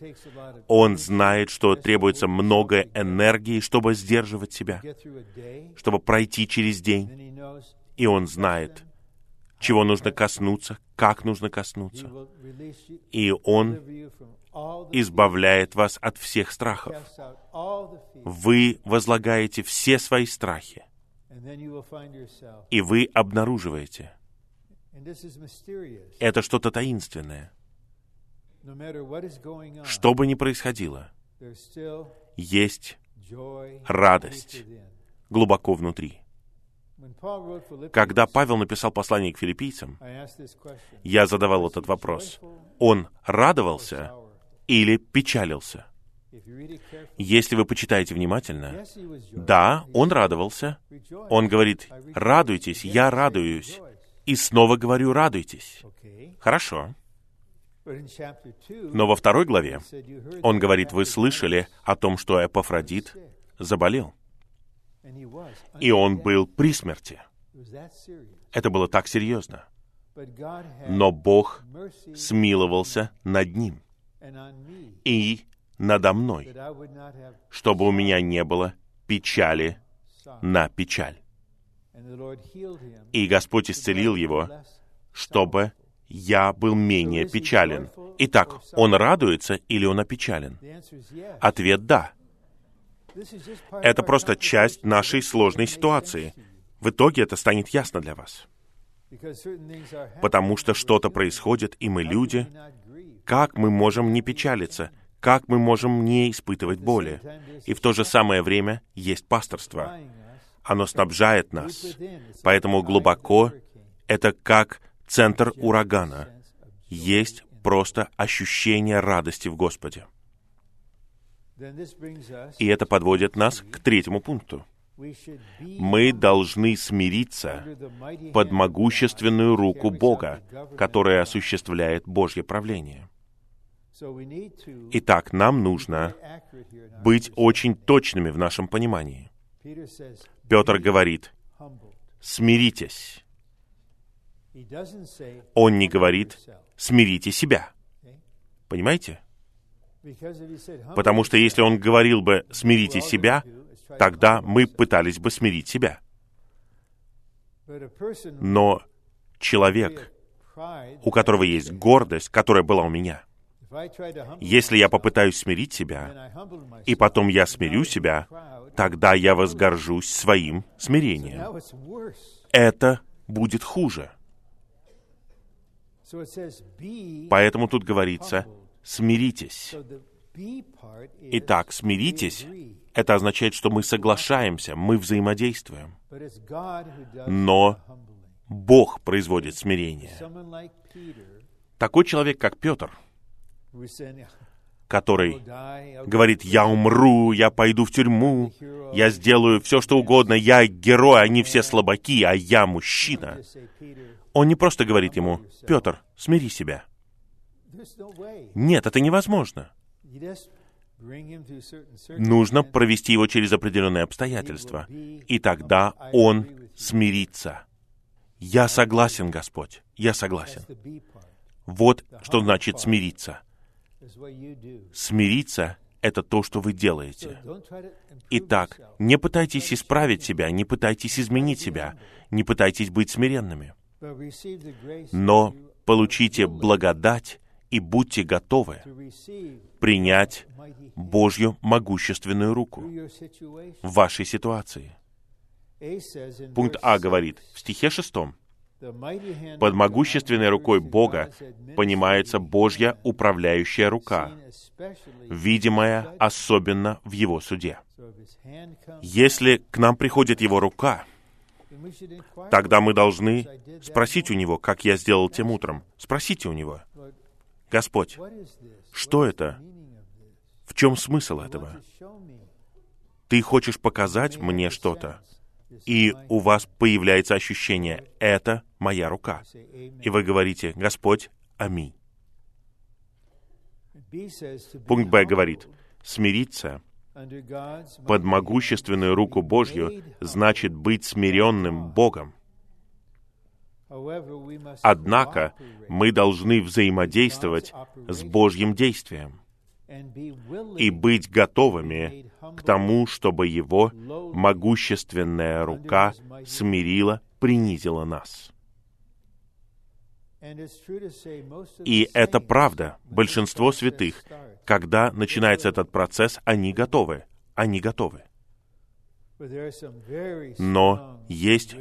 A: Он знает, что требуется много энергии, чтобы сдерживать себя, чтобы пройти через день. И он знает, чего нужно коснуться, как нужно коснуться. И он избавляет вас от всех страхов. Вы возлагаете все свои страхи, и вы обнаруживаете, это что-то таинственное. Что бы ни происходило, есть радость глубоко внутри. Когда Павел написал послание к филиппийцам, я задавал этот вопрос. Он радовался или печалился? Если вы почитаете внимательно, да, он радовался. Он говорит, радуйтесь, я радуюсь. И снова говорю, радуйтесь. Хорошо. Но во второй главе он говорит, вы слышали о том, что Эпофродит заболел. И он был при смерти. Это было так серьезно. Но Бог смиловался над ним и надо мной, чтобы у меня не было печали на печаль. И Господь исцелил его, чтобы я был менее печален. Итак, он радуется или он опечален? Ответ «да». Это просто часть нашей сложной ситуации. В итоге это станет ясно для вас. Потому что что-то происходит, и мы люди, как мы можем не печалиться? Как мы можем не испытывать боли? И в то же самое время есть пасторство. Оно снабжает нас. Поэтому глубоко это как центр урагана. Есть просто ощущение радости в Господе. И это подводит нас к третьему пункту. Мы должны смириться под могущественную руку Бога, которая осуществляет Божье правление. Итак, нам нужно быть очень точными в нашем понимании. Петр говорит, смиритесь. Он не говорит, смирите себя. Понимаете? Потому что если он говорил бы «смирите себя», тогда мы пытались бы смирить себя. Но человек, у которого есть гордость, которая была у меня, если я попытаюсь смирить себя, и потом я смирю себя, тогда я возгоржусь своим смирением. Это будет хуже. Поэтому тут говорится, смиритесь. Итак, смиритесь, это означает, что мы соглашаемся, мы взаимодействуем. Но Бог производит смирение. Такой человек, как Петр, который говорит, я умру, я пойду в тюрьму, я сделаю все, что угодно, я герой, они все слабаки, а я мужчина. Он не просто говорит ему, Петр, смири себя. Нет, это невозможно. Нужно провести его через определенные обстоятельства, и тогда он смирится. Я согласен, Господь, я согласен. Вот что значит смириться. Смириться — это то, что вы делаете. Итак, не пытайтесь исправить себя, не пытайтесь изменить себя, не пытайтесь быть смиренными. Но получите благодать и будьте готовы принять Божью могущественную руку в вашей ситуации. Пункт А говорит в стихе шестом, под могущественной рукой Бога понимается Божья управляющая рука, видимая особенно в Его суде. Если к нам приходит Его рука, тогда мы должны спросить у Него, как я сделал тем утром. Спросите у Него, Господь, что это? В чем смысл этого? Ты хочешь показать мне что-то, и у вас появляется ощущение «это моя рука». И вы говорите «Господь, аминь». Пункт Б говорит, смириться под могущественную руку Божью значит быть смиренным Богом. Однако мы должны взаимодействовать с Божьим действием и быть готовыми к тому, чтобы Его могущественная рука смирила, принизила нас. И это правда. Большинство святых, когда начинается этот процесс, они готовы. Они готовы. Но есть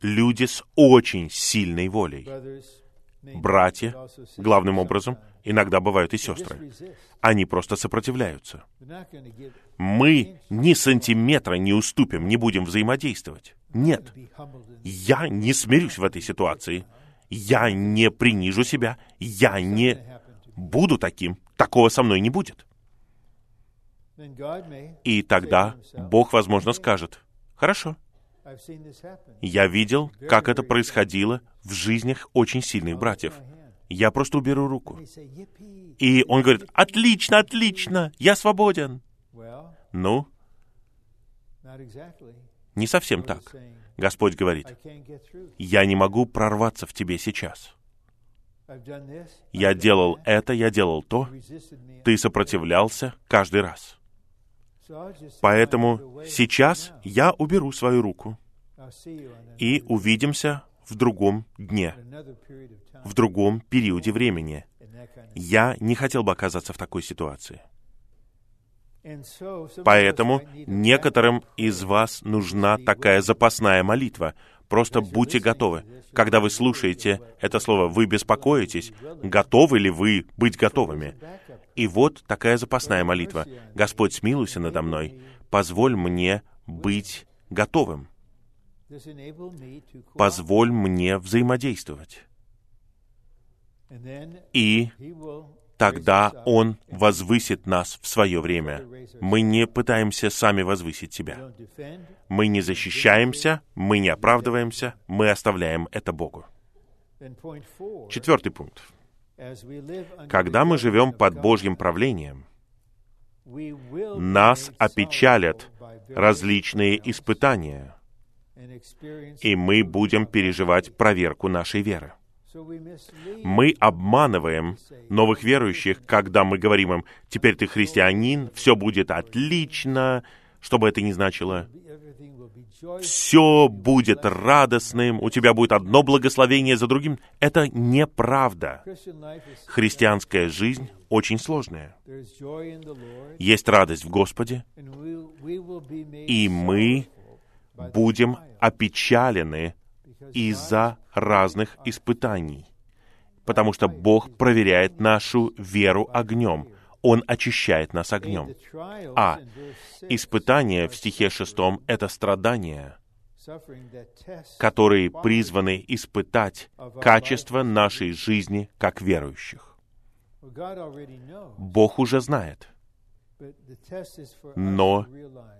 A: люди с очень сильной волей. Братья, главным образом, иногда бывают и сестры. Они просто сопротивляются. Мы ни сантиметра не уступим, не будем взаимодействовать. Нет. Я не смирюсь в этой ситуации. Я не принижу себя. Я не буду таким. Такого со мной не будет. И тогда Бог, возможно, скажет, «Хорошо, я видел, как это происходило в жизнях очень сильных братьев. Я просто уберу руку. И он говорит, отлично, отлично, я свободен. Ну, не совсем так. Господь говорит, я не могу прорваться в тебе сейчас. Я делал это, я делал то, ты сопротивлялся каждый раз. Поэтому сейчас я уберу свою руку и увидимся в другом дне, в другом периоде времени. Я не хотел бы оказаться в такой ситуации. Поэтому некоторым из вас нужна такая запасная молитва. Просто будьте готовы. Когда вы слушаете это слово, вы беспокоитесь, готовы ли вы быть готовыми. И вот такая запасная молитва. «Господь, смилуйся надо мной, позволь мне быть готовым. Позволь мне взаимодействовать. И тогда Он возвысит нас в свое время. Мы не пытаемся сами возвысить себя. Мы не защищаемся, мы не оправдываемся, мы оставляем это Богу. Четвертый пункт. Когда мы живем под Божьим правлением, нас опечалят различные испытания, и мы будем переживать проверку нашей веры. Мы обманываем новых верующих, когда мы говорим им, теперь ты христианин, все будет отлично, что бы это ни значило. Все будет радостным, у тебя будет одно благословение за другим. Это неправда. Христианская жизнь очень сложная. Есть радость в Господе, и мы будем опечалены из-за разных испытаний, потому что Бог проверяет нашу веру огнем. Он очищает нас огнем. А испытание в стихе шестом — это страдания, которые призваны испытать качество нашей жизни как верующих. Бог уже знает. Но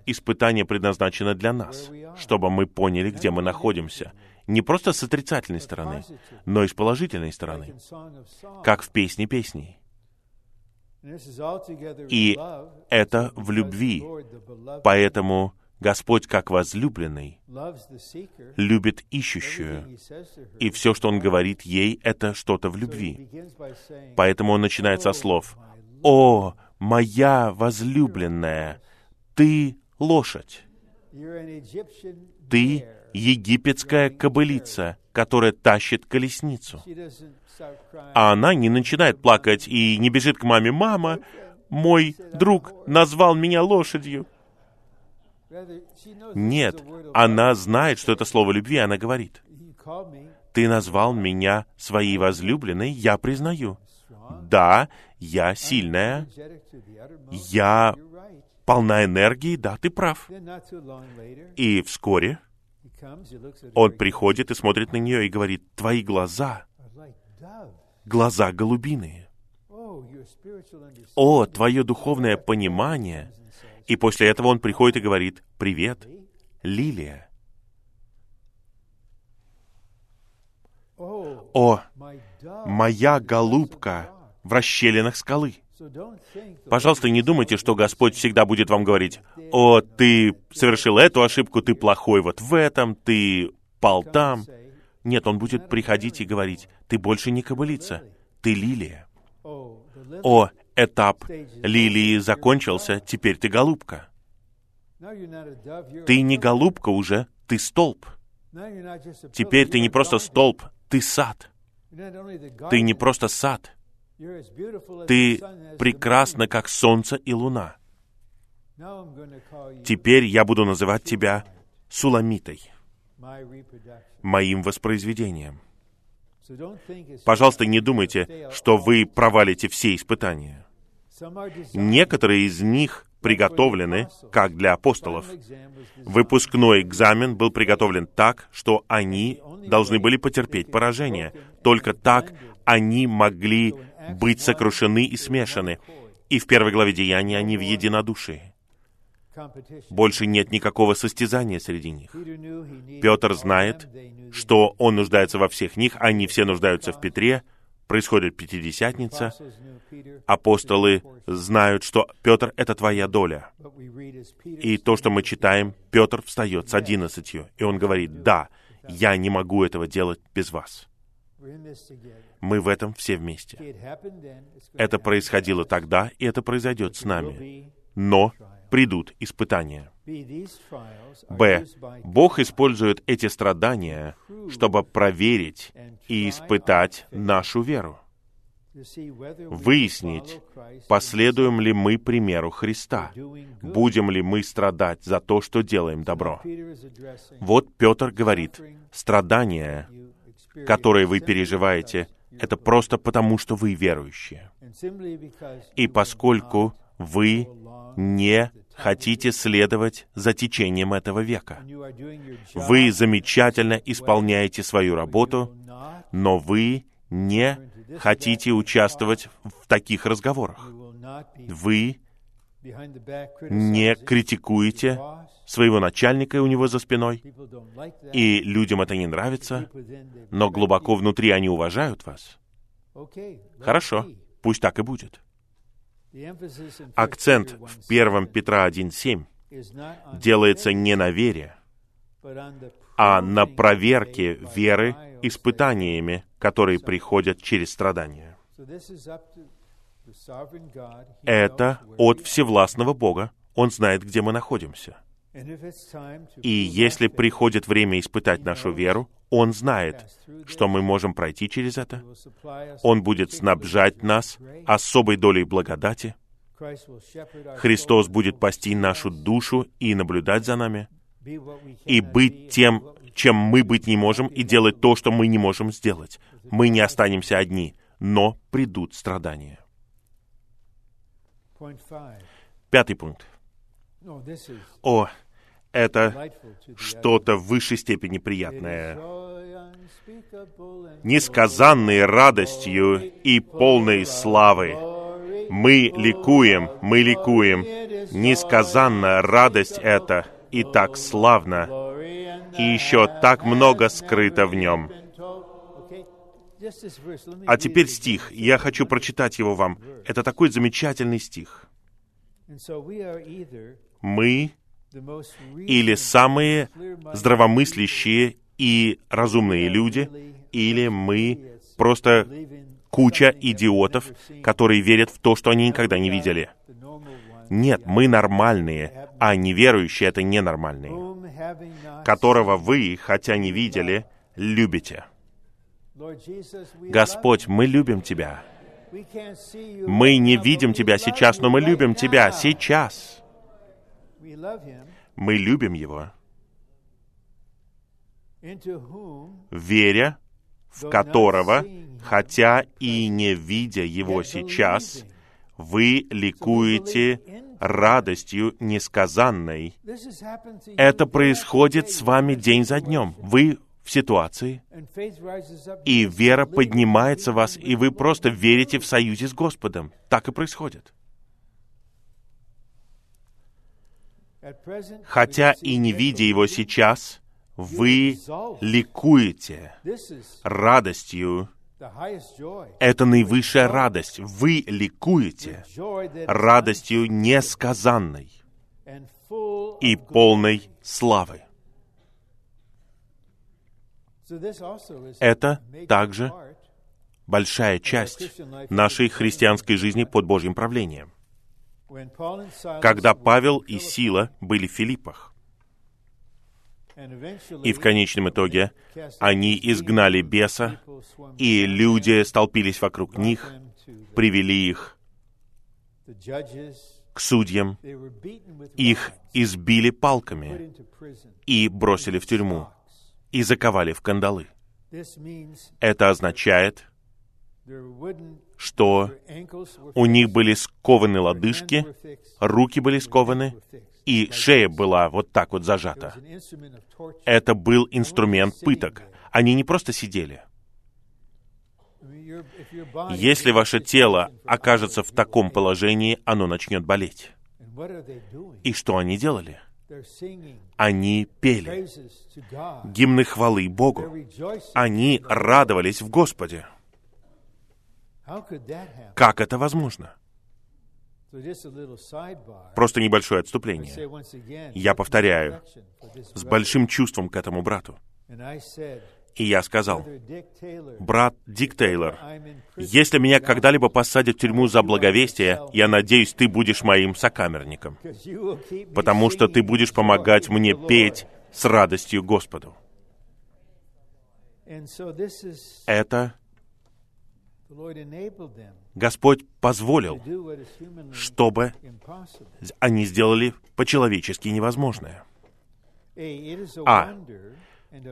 A: испытание предназначено для нас, чтобы мы поняли, где мы находимся, не просто с отрицательной стороны, но и с положительной стороны, как в песне песней. И это в любви. Поэтому Господь, как возлюбленный, любит ищущую. И все, что Он говорит ей, это что-то в любви. Поэтому Он начинает со слов «О, моя возлюбленная, ты лошадь, ты египетская кобылица, которая тащит колесницу. А она не начинает плакать и не бежит к маме. «Мама, мой друг назвал меня лошадью». Нет, она знает, что это слово любви, она говорит. «Ты назвал меня своей возлюбленной, я признаю. Да, я сильная, я полна энергии, да, ты прав». И вскоре он приходит и смотрит на нее и говорит, «Твои глаза, глаза голубиные. О, твое духовное понимание!» И после этого он приходит и говорит, «Привет, лилия». О, моя голубка в расщелинах скалы. Пожалуйста, не думайте, что Господь всегда будет вам говорить, «О, ты совершил эту ошибку, ты плохой вот в этом, ты пал там». Нет, Он будет приходить и говорить, «Ты больше не кобылица, ты лилия». О, этап лилии закончился, теперь ты голубка. Ты не голубка уже, ты столб. Теперь ты не просто столб, ты сад. Ты не просто сад, ты прекрасна, как солнце и луна. Теперь я буду называть тебя Суламитой, моим воспроизведением. Пожалуйста, не думайте, что вы провалите все испытания. Некоторые из них приготовлены, как для апостолов. Выпускной экзамен был приготовлен так, что они должны были потерпеть поражение. Только так они могли быть сокрушены и смешаны. И в первой главе Деяния они в единодушии. Больше нет никакого состязания среди них. Петр знает, что он нуждается во всех них, они все нуждаются в Петре, происходит Пятидесятница, апостолы знают, что Петр — это твоя доля. И то, что мы читаем, Петр встает с одиннадцатью, и он говорит, да, я не могу этого делать без вас. Мы в этом все вместе. Это происходило тогда, и это произойдет с нами. Но придут испытания. Б. Бог использует эти страдания, чтобы проверить и испытать нашу веру. Выяснить, последуем ли мы примеру Христа, будем ли мы страдать за то, что делаем добро. Вот Петр говорит, страдания которые вы переживаете, это просто потому, что вы верующие. И поскольку вы не хотите следовать за течением этого века. Вы замечательно исполняете свою работу, но вы не хотите участвовать в таких разговорах. Вы не критикуете своего начальника у него за спиной, и людям это не нравится, но глубоко внутри они уважают вас. Хорошо, пусть так и будет. Акцент в 1 Петра 1.7 делается не на вере, а на проверке веры испытаниями, которые приходят через страдания. Это от всевластного Бога. Он знает, где мы находимся. И если приходит время испытать нашу веру, Он знает, что мы можем пройти через это. Он будет снабжать нас особой долей благодати. Христос будет пасти нашу душу и наблюдать за нами, и быть тем, чем мы быть не можем, и делать то, что мы не можем сделать. Мы не останемся одни, но придут страдания. Пятый пункт. О, это что-то в высшей степени приятное. Несказанной радостью и полной славы. Мы ликуем, мы ликуем. Несказанная радость это и так славно, и еще так много скрыто в нем. А теперь стих. Я хочу прочитать его вам. Это такой замечательный стих. Мы или самые здравомыслящие и разумные люди, или мы просто куча идиотов, которые верят в то, что они никогда не видели. Нет, мы нормальные, а неверующие — это ненормальные, которого вы, хотя не видели, любите. Господь, мы любим Тебя. Мы не видим Тебя сейчас, но мы любим Тебя сейчас. Мы любим Его, веря в которого, хотя и не видя Его сейчас, вы ликуете радостью несказанной. Это происходит с вами день за днем. Вы в ситуации, и вера поднимается в вас, и вы просто верите в союзе с Господом. Так и происходит. Хотя и не видя его сейчас, вы ликуете радостью. Это наивысшая радость. Вы ликуете радостью несказанной и полной славы. Это также большая часть нашей христианской жизни под Божьим правлением. Когда Павел и Сила были в Филиппах, и в конечном итоге они изгнали беса, и люди столпились вокруг них, привели их к судьям, их избили палками и бросили в тюрьму и заковали в кандалы. Это означает, что у них были скованы лодыжки, руки были скованы, и шея была вот так вот зажата. Это был инструмент пыток. Они не просто сидели. Если ваше тело окажется в таком положении, оно начнет болеть. И что они делали? Они пели гимны хвалы Богу. Они радовались в Господе. Как это возможно? Просто небольшое отступление. Я повторяю, с большим чувством к этому брату. И я сказал, брат Дик Тейлор, если меня когда-либо посадят в тюрьму за благовестие, я надеюсь, ты будешь моим сокамерником, потому что ты будешь помогать мне петь с радостью Господу. Это Господь позволил, чтобы они сделали по-человечески невозможное. А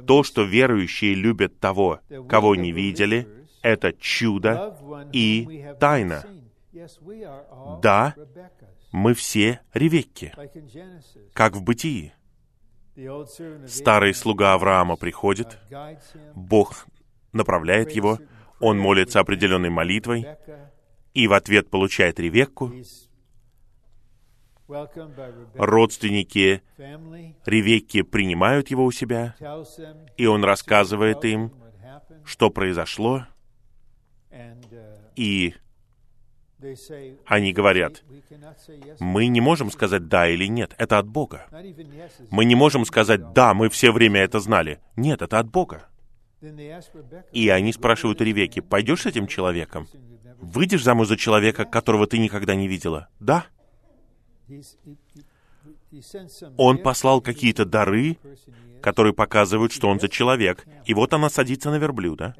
A: то, что верующие любят того, кого не видели, это чудо и тайна. Да, мы все Ревекки, как в бытии. Старый слуга Авраама приходит, Бог направляет его, Он молится определенной молитвой и в ответ получает Ревекку. Родственники Ревекки принимают его у себя, и он рассказывает им, что произошло, и они говорят, мы не можем сказать «да» или «нет», это от Бога. Мы не можем сказать «да, мы все время это знали». Нет, это от Бога. И они спрашивают у Ревеки, пойдешь с этим человеком? Выйдешь замуж за человека, которого ты никогда не видела? Да. Он послал какие-то дары, которые показывают, что он за человек. И вот она садится на верблюда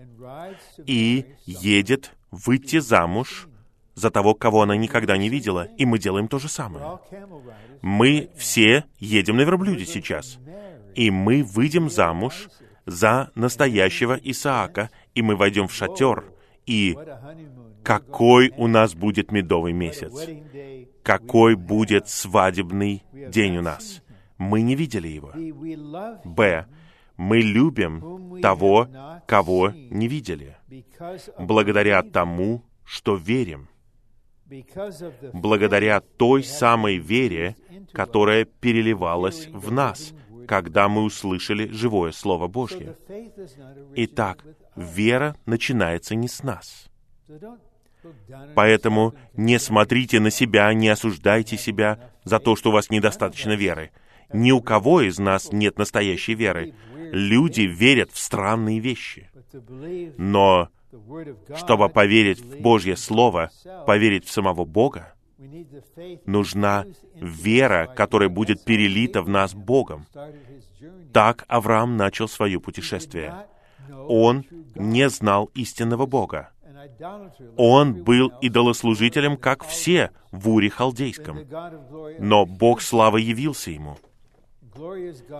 A: и едет выйти замуж за того, кого она никогда не видела, и мы делаем то же самое. Мы все едем на верблюде сейчас, и мы выйдем замуж за настоящего Исаака, и мы войдем в шатер, и какой у нас будет медовый месяц, какой будет свадебный день у нас. Мы не видели его. Б. Мы любим того, кого не видели, благодаря тому, что верим благодаря той самой вере, которая переливалась в нас, когда мы услышали живое Слово Божье. Итак, вера начинается не с нас. Поэтому не смотрите на себя, не осуждайте себя за то, что у вас недостаточно веры. Ни у кого из нас нет настоящей веры. Люди верят в странные вещи. Но чтобы поверить в Божье Слово, поверить в самого Бога, нужна вера, которая будет перелита в нас Богом. Так Авраам начал свое путешествие. Он не знал истинного Бога. Он был идолослужителем, как все в Уре Халдейском. Но Бог славы явился ему.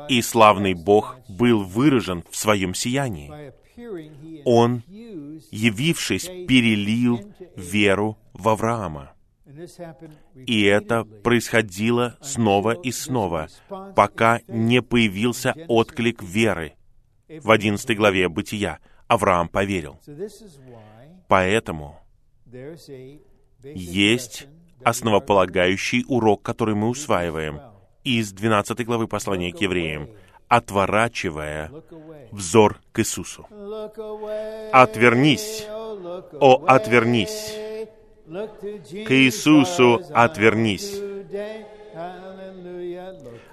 A: И славный Бог был выражен в своем сиянии. Он, явившись, перелил веру в Авраама. И это происходило снова и снова, пока не появился отклик веры. В 11 главе Бытия Авраам поверил. Поэтому есть основополагающий урок, который мы усваиваем из 12 главы послания к евреям отворачивая взор к Иисусу. Отвернись, о, отвернись. К Иисусу отвернись.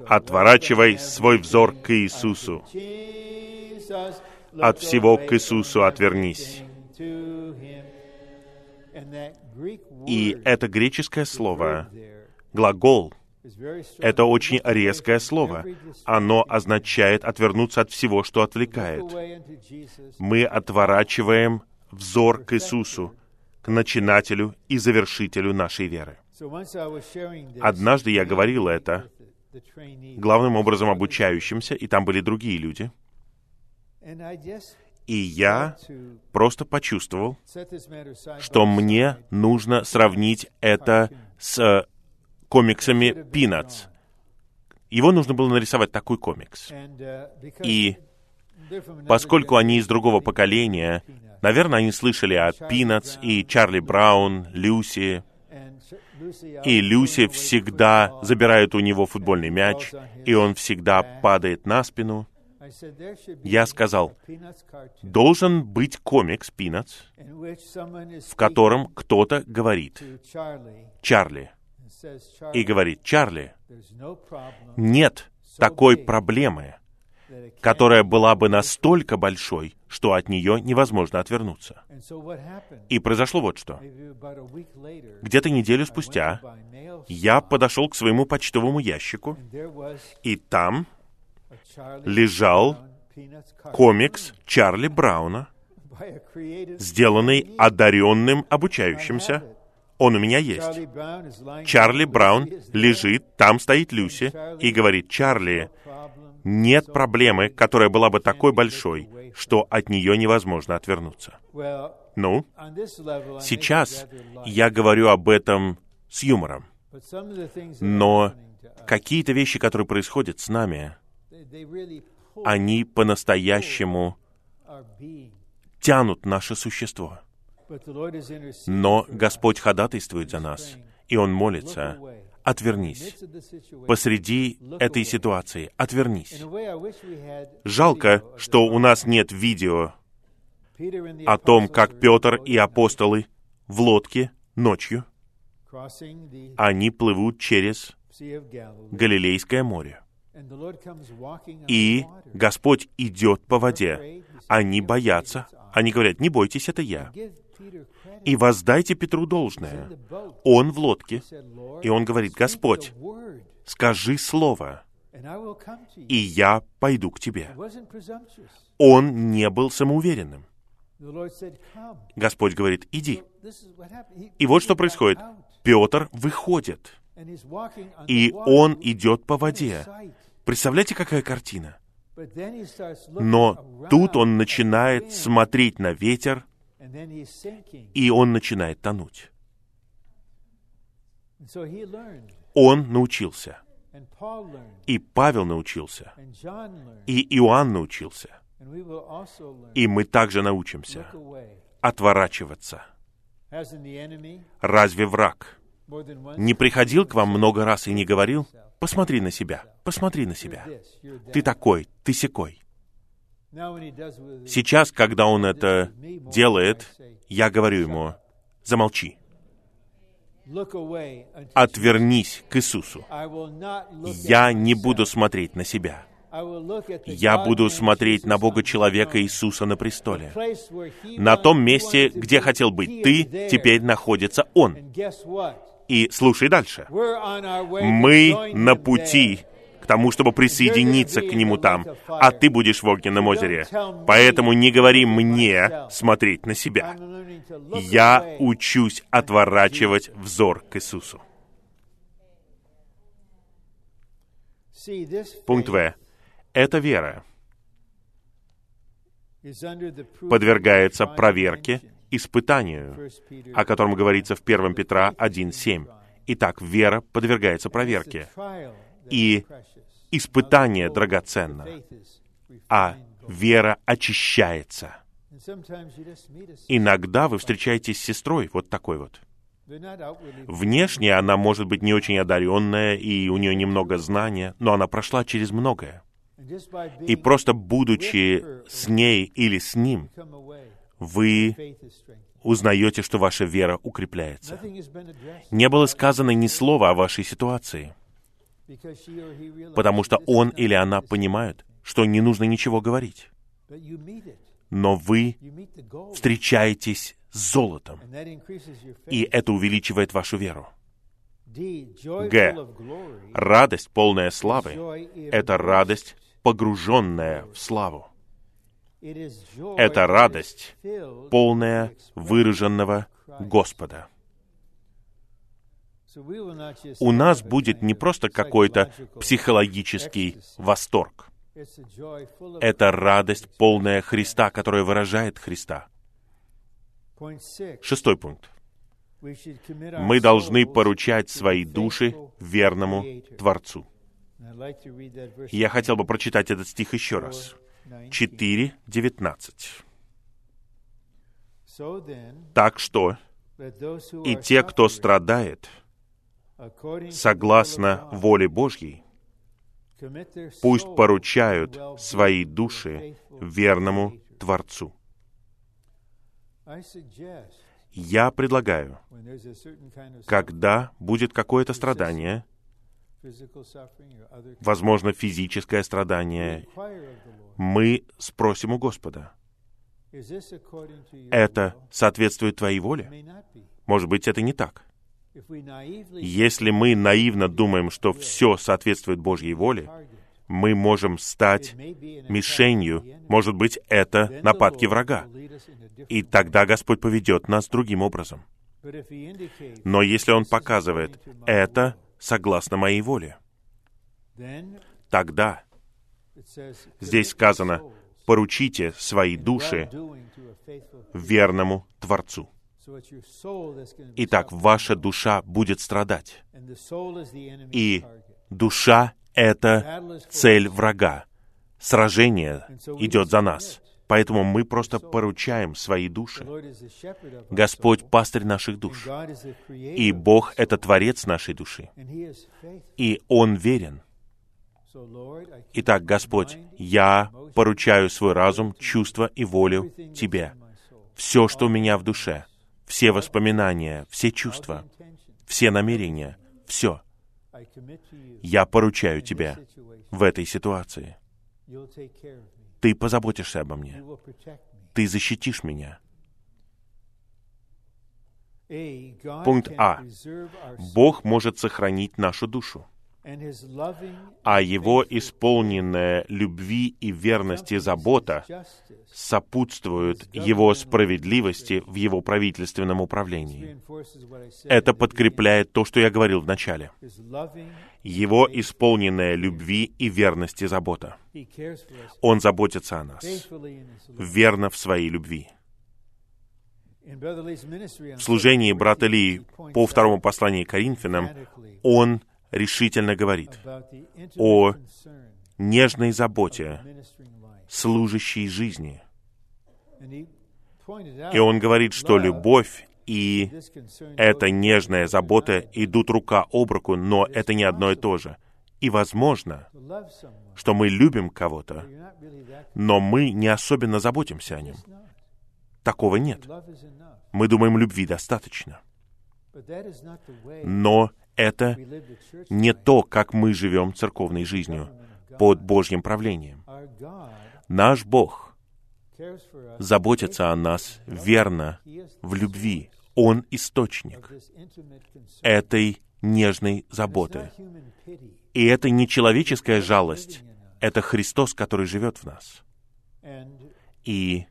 A: Отворачивай свой взор к Иисусу. От всего к Иисусу отвернись. И это греческое слово, глагол — это очень резкое слово. Оно означает отвернуться от всего, что отвлекает. Мы отворачиваем взор к Иисусу, к начинателю и завершителю нашей веры. Однажды я говорил это главным образом обучающимся, и там были другие люди. И я просто почувствовал, что мне нужно сравнить это с комиксами Peanuts. Его нужно было нарисовать такой комикс. И поскольку они из другого поколения, наверное, они слышали о Peanuts и Чарли Браун, Люси. И Люси всегда забирает у него футбольный мяч, и он всегда падает на спину. Я сказал, должен быть комикс Peanuts, в котором кто-то говорит, Чарли, и говорит, Чарли, нет такой проблемы, которая была бы настолько большой, что от нее невозможно отвернуться. И произошло вот что. Где-то неделю спустя я подошел к своему почтовому ящику, и там лежал комикс Чарли Брауна, сделанный одаренным обучающимся, он у меня есть. Чарли Браун лежит, там стоит Люси и говорит, Чарли, нет проблемы, которая была бы такой большой, что от нее невозможно отвернуться. Ну, сейчас я говорю об этом с юмором. Но какие-то вещи, которые происходят с нами, они по-настоящему тянут наше существо. Но Господь ходатайствует за нас, и Он молится, отвернись. Посреди этой ситуации отвернись. Жалко, что у нас нет видео о том, как Петр и апостолы в лодке ночью, они плывут через Галилейское море. И Господь идет по воде. Они боятся. Они говорят, не бойтесь, это я. И воздайте Петру должное. Он в лодке, и он говорит, Господь, скажи слово, и я пойду к тебе. Он не был самоуверенным. Господь говорит, иди. И вот что происходит. Петр выходит, и он идет по воде. Представляете, какая картина? Но тут он начинает смотреть на ветер, и он начинает тонуть. Он научился. И Павел научился. И Иоанн научился. И мы также научимся отворачиваться. Разве враг не приходил к вам много раз и не говорил, посмотри на себя, посмотри на себя. Ты такой, ты секой. Сейчас, когда он это делает, я говорю ему, замолчи. Отвернись к Иисусу. Я не буду смотреть на себя. Я буду смотреть на Бога человека Иисуса на престоле. На том месте, где хотел быть ты, теперь находится Он. И слушай дальше. Мы на пути тому, чтобы присоединиться к Нему там, а ты будешь в огненном озере. Поэтому не говори мне смотреть на себя. Я учусь отворачивать взор к Иисусу. Пункт В. Эта вера подвергается проверке испытанию, о котором говорится в 1 Петра 1.7. Итак, вера подвергается проверке. И испытание драгоценно, а вера очищается. Иногда вы встречаетесь с сестрой, вот такой вот. Внешне она может быть не очень одаренная, и у нее немного знания, но она прошла через многое. И просто будучи с ней или с ним, вы узнаете, что ваша вера укрепляется. Не было сказано ни слова о вашей ситуации, потому что он или она понимают, что не нужно ничего говорить. Но вы встречаетесь с золотом, и это увеличивает вашу веру. Г. Радость, полная славы, это радость, погруженная в славу. Это радость, полная выраженного Господа. У нас будет не просто какой-то психологический восторг. Это радость, полная Христа, которая выражает Христа. Шестой пункт. Мы должны поручать свои души верному Творцу. Я хотел бы прочитать этот стих еще раз. 4.19. Так что и те, кто страдает, согласно воле Божьей, пусть поручают свои души верному Творцу. Я предлагаю, когда будет какое-то страдание, возможно, физическое страдание, мы спросим у Господа, это соответствует Твоей воле? Может быть, это не так. Если мы наивно думаем, что все соответствует Божьей воле, мы можем стать мишенью, может быть, это нападки врага. И тогда Господь поведет нас другим образом. Но если Он показывает, это согласно моей воле, тогда здесь сказано, поручите свои души верному Творцу. Итак, ваша душа будет страдать. И душа — это цель врага. Сражение идет за нас. Поэтому мы просто поручаем свои души. Господь — пастырь наших душ. И Бог — это Творец нашей души. И Он верен. Итак, Господь, я поручаю свой разум, чувства и волю Тебе. Все, что у меня в душе, все воспоминания, все чувства, все намерения, все. Я поручаю Тебе в этой ситуации. Ты позаботишься обо мне. Ты защитишь меня. Пункт А. Бог может сохранить нашу душу а его исполненная любви и верности забота сопутствуют его справедливости в его правительственном управлении. Это подкрепляет то, что я говорил в начале. Его исполненная любви и верности забота. Он заботится о нас, верно в своей любви. В служении брата Ли по второму посланию Коринфянам он решительно говорит о нежной заботе служащей жизни. И он говорит, что любовь и эта нежная забота идут рука об руку, но это не одно и то же. И возможно, что мы любим кого-то, но мы не особенно заботимся о нем. Такого нет. Мы думаем, любви достаточно. Но это не то, как мы живем церковной жизнью под Божьим правлением. Наш Бог заботится о нас верно в любви. Он источник этой нежной заботы. И это не человеческая жалость, это Христос, который живет в нас. И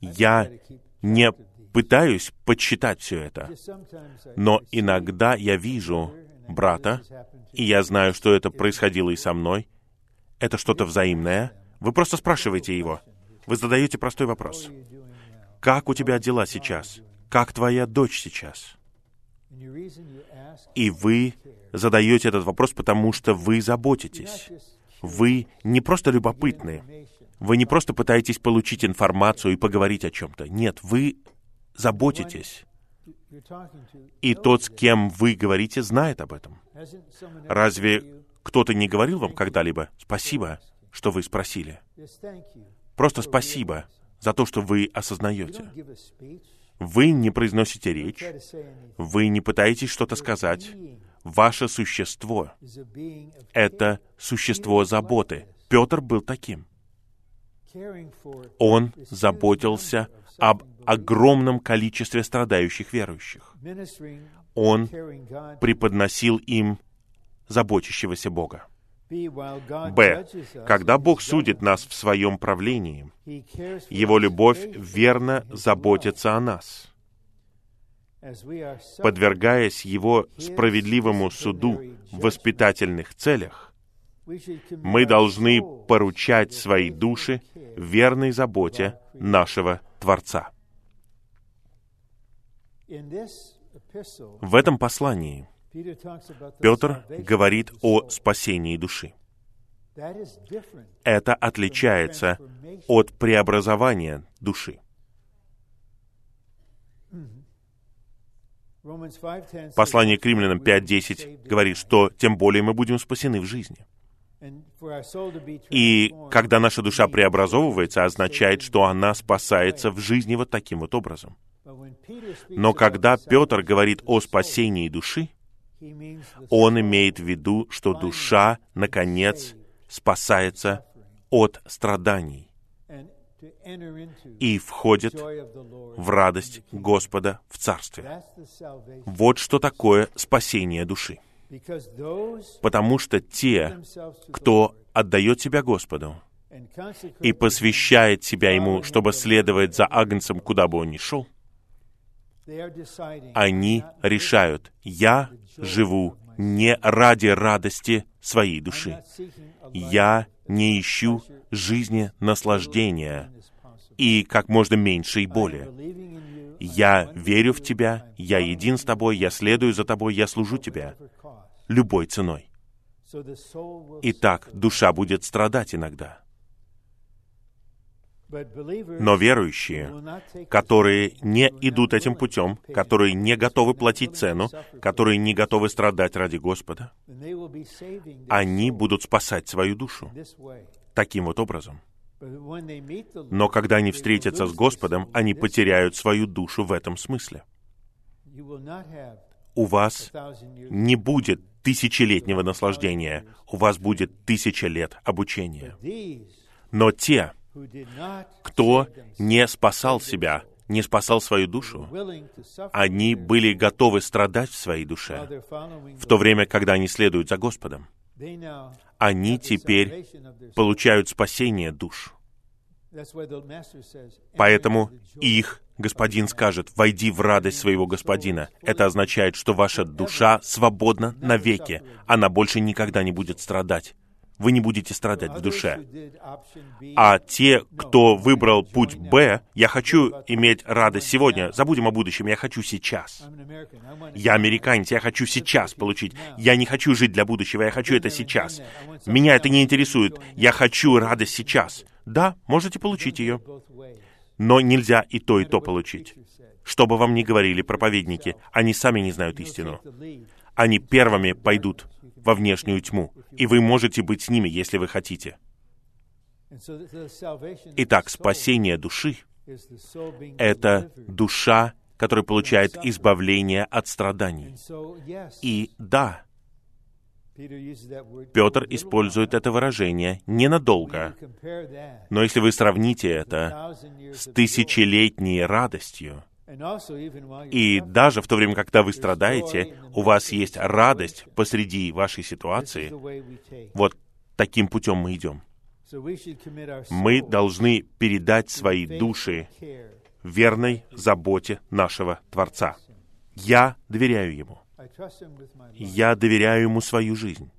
A: я не пытаюсь подсчитать все это. Но иногда я вижу брата, и я знаю, что это происходило и со мной. Это что-то взаимное. Вы просто спрашиваете его. Вы задаете простой вопрос. Как у тебя дела сейчас? Как твоя дочь сейчас? И вы задаете этот вопрос, потому что вы заботитесь. Вы не просто любопытны. Вы не просто пытаетесь получить информацию и поговорить о чем-то. Нет, вы заботитесь. И тот, с кем вы говорите, знает об этом. Разве кто-то не говорил вам когда-либо «Спасибо, что вы спросили»? Просто спасибо за то, что вы осознаете. Вы не произносите речь, вы не пытаетесь что-то сказать. Ваше существо — это существо заботы. Петр был таким. Он заботился об огромном количестве страдающих верующих. Он преподносил им заботящегося Бога. Б. Когда Бог судит нас в своем правлении, Его любовь верно заботится о нас. Подвергаясь Его справедливому суду в воспитательных целях, мы должны поручать свои души верной заботе нашего Творца. В этом послании Петр говорит о спасении души. Это отличается от преобразования души. Послание к римлянам 5.10 говорит, что тем более мы будем спасены в жизни. И когда наша душа преобразовывается, означает, что она спасается в жизни вот таким вот образом. Но когда Петр говорит о спасении души, он имеет в виду, что душа, наконец, спасается от страданий и входит в радость Господа в Царстве. Вот что такое спасение души. Потому что те, кто отдает себя Господу и посвящает себя Ему, чтобы следовать за Агнцем, куда бы он ни шел, они решают, я живу не ради радости своей души. Я не ищу жизни наслаждения и как можно меньшей боли. Я верю в Тебя, я един с Тобой, я следую за Тобой, я служу Тебе любой ценой. Итак, душа будет страдать иногда. Но верующие, которые не идут этим путем, которые не готовы платить цену, которые не готовы страдать ради Господа, они будут спасать свою душу таким вот образом. Но когда они встретятся с Господом, они потеряют свою душу в этом смысле. У вас не будет тысячелетнего наслаждения, у вас будет тысяча лет обучения. Но те, кто не спасал себя, не спасал свою душу, они были готовы страдать в своей душе, в то время, когда они следуют за Господом. Они теперь получают спасение душ. Поэтому их Господин скажет, «Войди в радость своего Господина». Это означает, что ваша душа свободна навеки. Она больше никогда не будет страдать вы не будете страдать в душе. А те, кто выбрал путь Б, я хочу иметь радость сегодня, забудем о будущем, я хочу сейчас. Я американец, я хочу сейчас получить. Я не хочу жить для будущего, я хочу это сейчас. Меня это не интересует, я хочу радость сейчас. Да, можете получить ее. Но нельзя и то, и то получить. Что бы вам ни говорили проповедники, они сами не знают истину. Они первыми пойдут во внешнюю тьму, и вы можете быть с ними, если вы хотите. Итак, спасение души — это душа, которая получает избавление от страданий. И да, Петр использует это выражение ненадолго. Но если вы сравните это с тысячелетней радостью, и даже в то время, когда вы страдаете, у вас есть радость посреди вашей ситуации. Вот таким путем мы идем. Мы должны передать свои души верной заботе нашего Творца. Я доверяю Ему. Я доверяю Ему свою жизнь.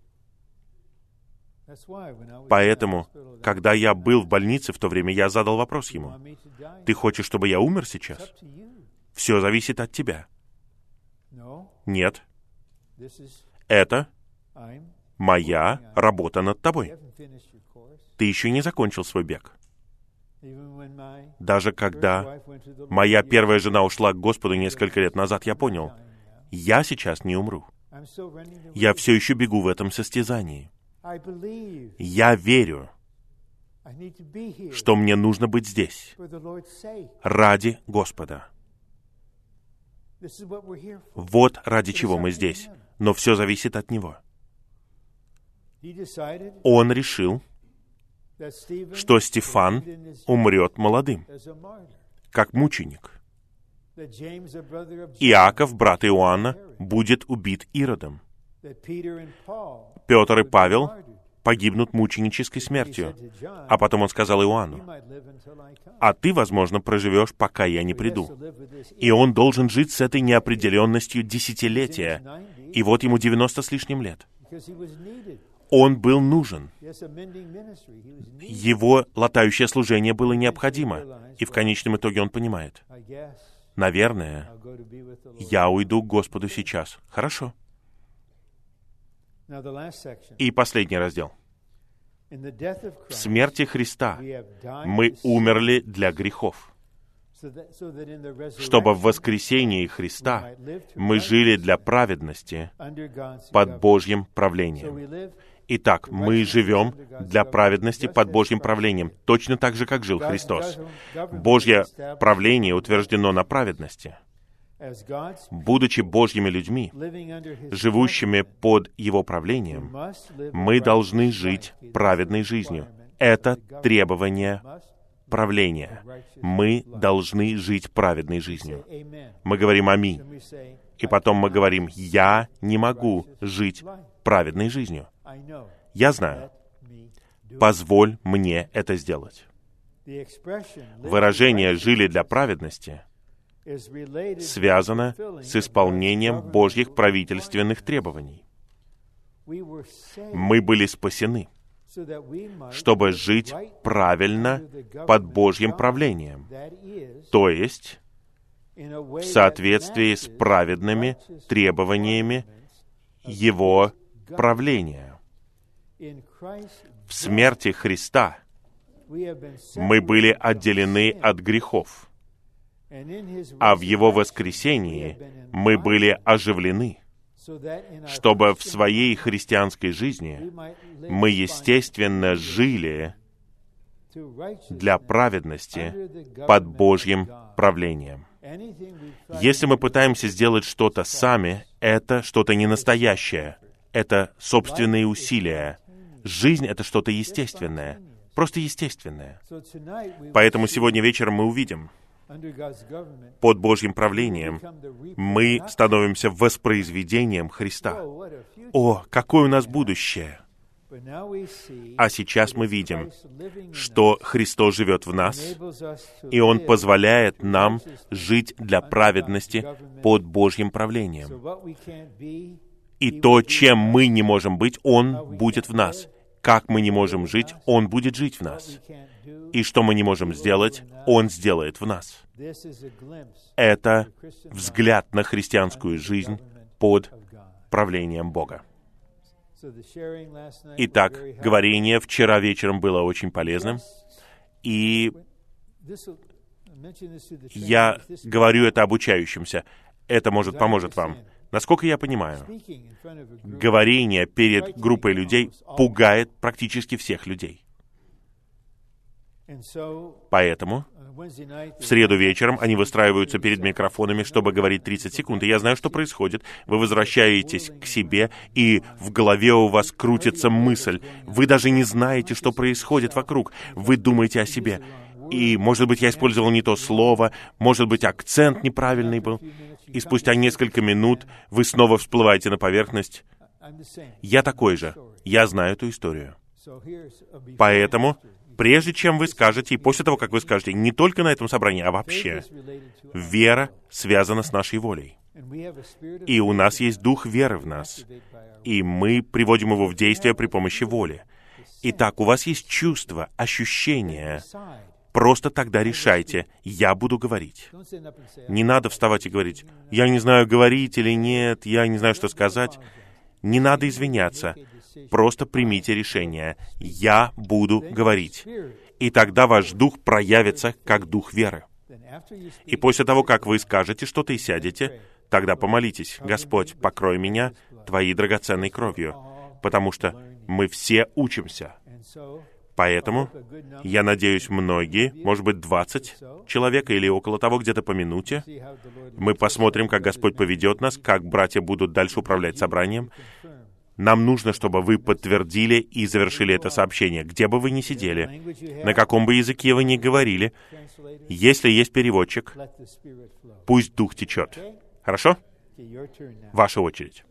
A: Поэтому, когда я был в больнице в то время, я задал вопрос ему. Ты хочешь, чтобы я умер сейчас? Все зависит от тебя. Нет. Это моя работа над тобой. Ты еще не закончил свой бег. Даже когда моя первая жена ушла к Господу несколько лет назад, я понял, я сейчас не умру. Я все еще бегу в этом состязании. Я верю, что мне нужно быть здесь ради Господа. Вот ради чего мы здесь. Но все зависит от Него. Он решил, что Стефан умрет молодым, как мученик. Иаков, брат Иоанна, будет убит Иродом. Петр и Павел погибнут мученической смертью. А потом он сказал Иоанну, «А ты, возможно, проживешь, пока я не приду». И он должен жить с этой неопределенностью десятилетия. И вот ему 90 с лишним лет. Он был нужен. Его латающее служение было необходимо. И в конечном итоге он понимает, наверное, я уйду к Господу сейчас. Хорошо. И последний раздел. В смерти Христа мы умерли для грехов, чтобы в воскресении Христа мы жили для праведности под Божьим правлением. Итак, мы живем для праведности под Божьим правлением, точно так же, как жил Христос. Божье правление утверждено на праведности — Будучи Божьими людьми, живущими под Его правлением, мы должны жить праведной жизнью. Это требование правления. Мы должны жить праведной жизнью. Мы говорим «Аминь». И потом мы говорим «Я не могу жить праведной жизнью». Я знаю. Позволь мне это сделать. Выражение «жили для праведности» связано с исполнением Божьих правительственных требований. Мы были спасены, чтобы жить правильно под Божьим правлением, то есть в соответствии с праведными требованиями Его правления. В смерти Христа Мы были отделены от грехов, а в Его воскресении мы были оживлены, чтобы в своей христианской жизни мы, естественно, жили для праведности под Божьим правлением. Если мы пытаемся сделать что-то сами, это что-то не настоящее. Это собственные усилия. Жизнь — это что-то естественное. Просто естественное. Поэтому сегодня вечером мы увидим, под Божьим правлением мы становимся воспроизведением Христа. О, какое у нас будущее! А сейчас мы видим, что Христос живет в нас, и Он позволяет нам жить для праведности под Божьим правлением. И то, чем мы не можем быть, Он будет в нас. Как мы не можем жить, Он будет жить в нас. И что мы не можем сделать, Он сделает в нас. Это взгляд на христианскую жизнь под правлением Бога. Итак, говорение вчера вечером было очень полезным, и я говорю это обучающимся. Это может поможет вам. Насколько я понимаю, говорение перед группой людей пугает практически всех людей. Поэтому в среду вечером они выстраиваются перед микрофонами, чтобы говорить 30 секунд. И я знаю, что происходит. Вы возвращаетесь к себе, и в голове у вас крутится мысль. Вы даже не знаете, что происходит вокруг. Вы думаете о себе. И, может быть, я использовал не то слово, может быть, акцент неправильный был. И спустя несколько минут вы снова всплываете на поверхность. Я такой же. Я знаю эту историю. Поэтому прежде чем вы скажете, и после того, как вы скажете, не только на этом собрании, а вообще, вера связана с нашей волей. И у нас есть дух веры в нас. И мы приводим его в действие при помощи воли. Итак, у вас есть чувство, ощущение. Просто тогда решайте, я буду говорить. Не надо вставать и говорить, я не знаю, говорить или нет, я не знаю, что сказать. Не надо извиняться. Просто примите решение. Я буду говорить. И тогда ваш дух проявится как дух веры. И после того, как вы скажете что-то и сядете, тогда помолитесь, «Господь, покрой меня Твоей драгоценной кровью», потому что мы все учимся. Поэтому, я надеюсь, многие, может быть, 20 человек или около того, где-то по минуте, мы посмотрим, как Господь поведет нас, как братья будут дальше управлять собранием, нам нужно, чтобы вы подтвердили и завершили это сообщение, где бы вы ни сидели, на каком бы языке вы ни говорили. Если есть переводчик, пусть Дух течет. Хорошо? Ваша очередь.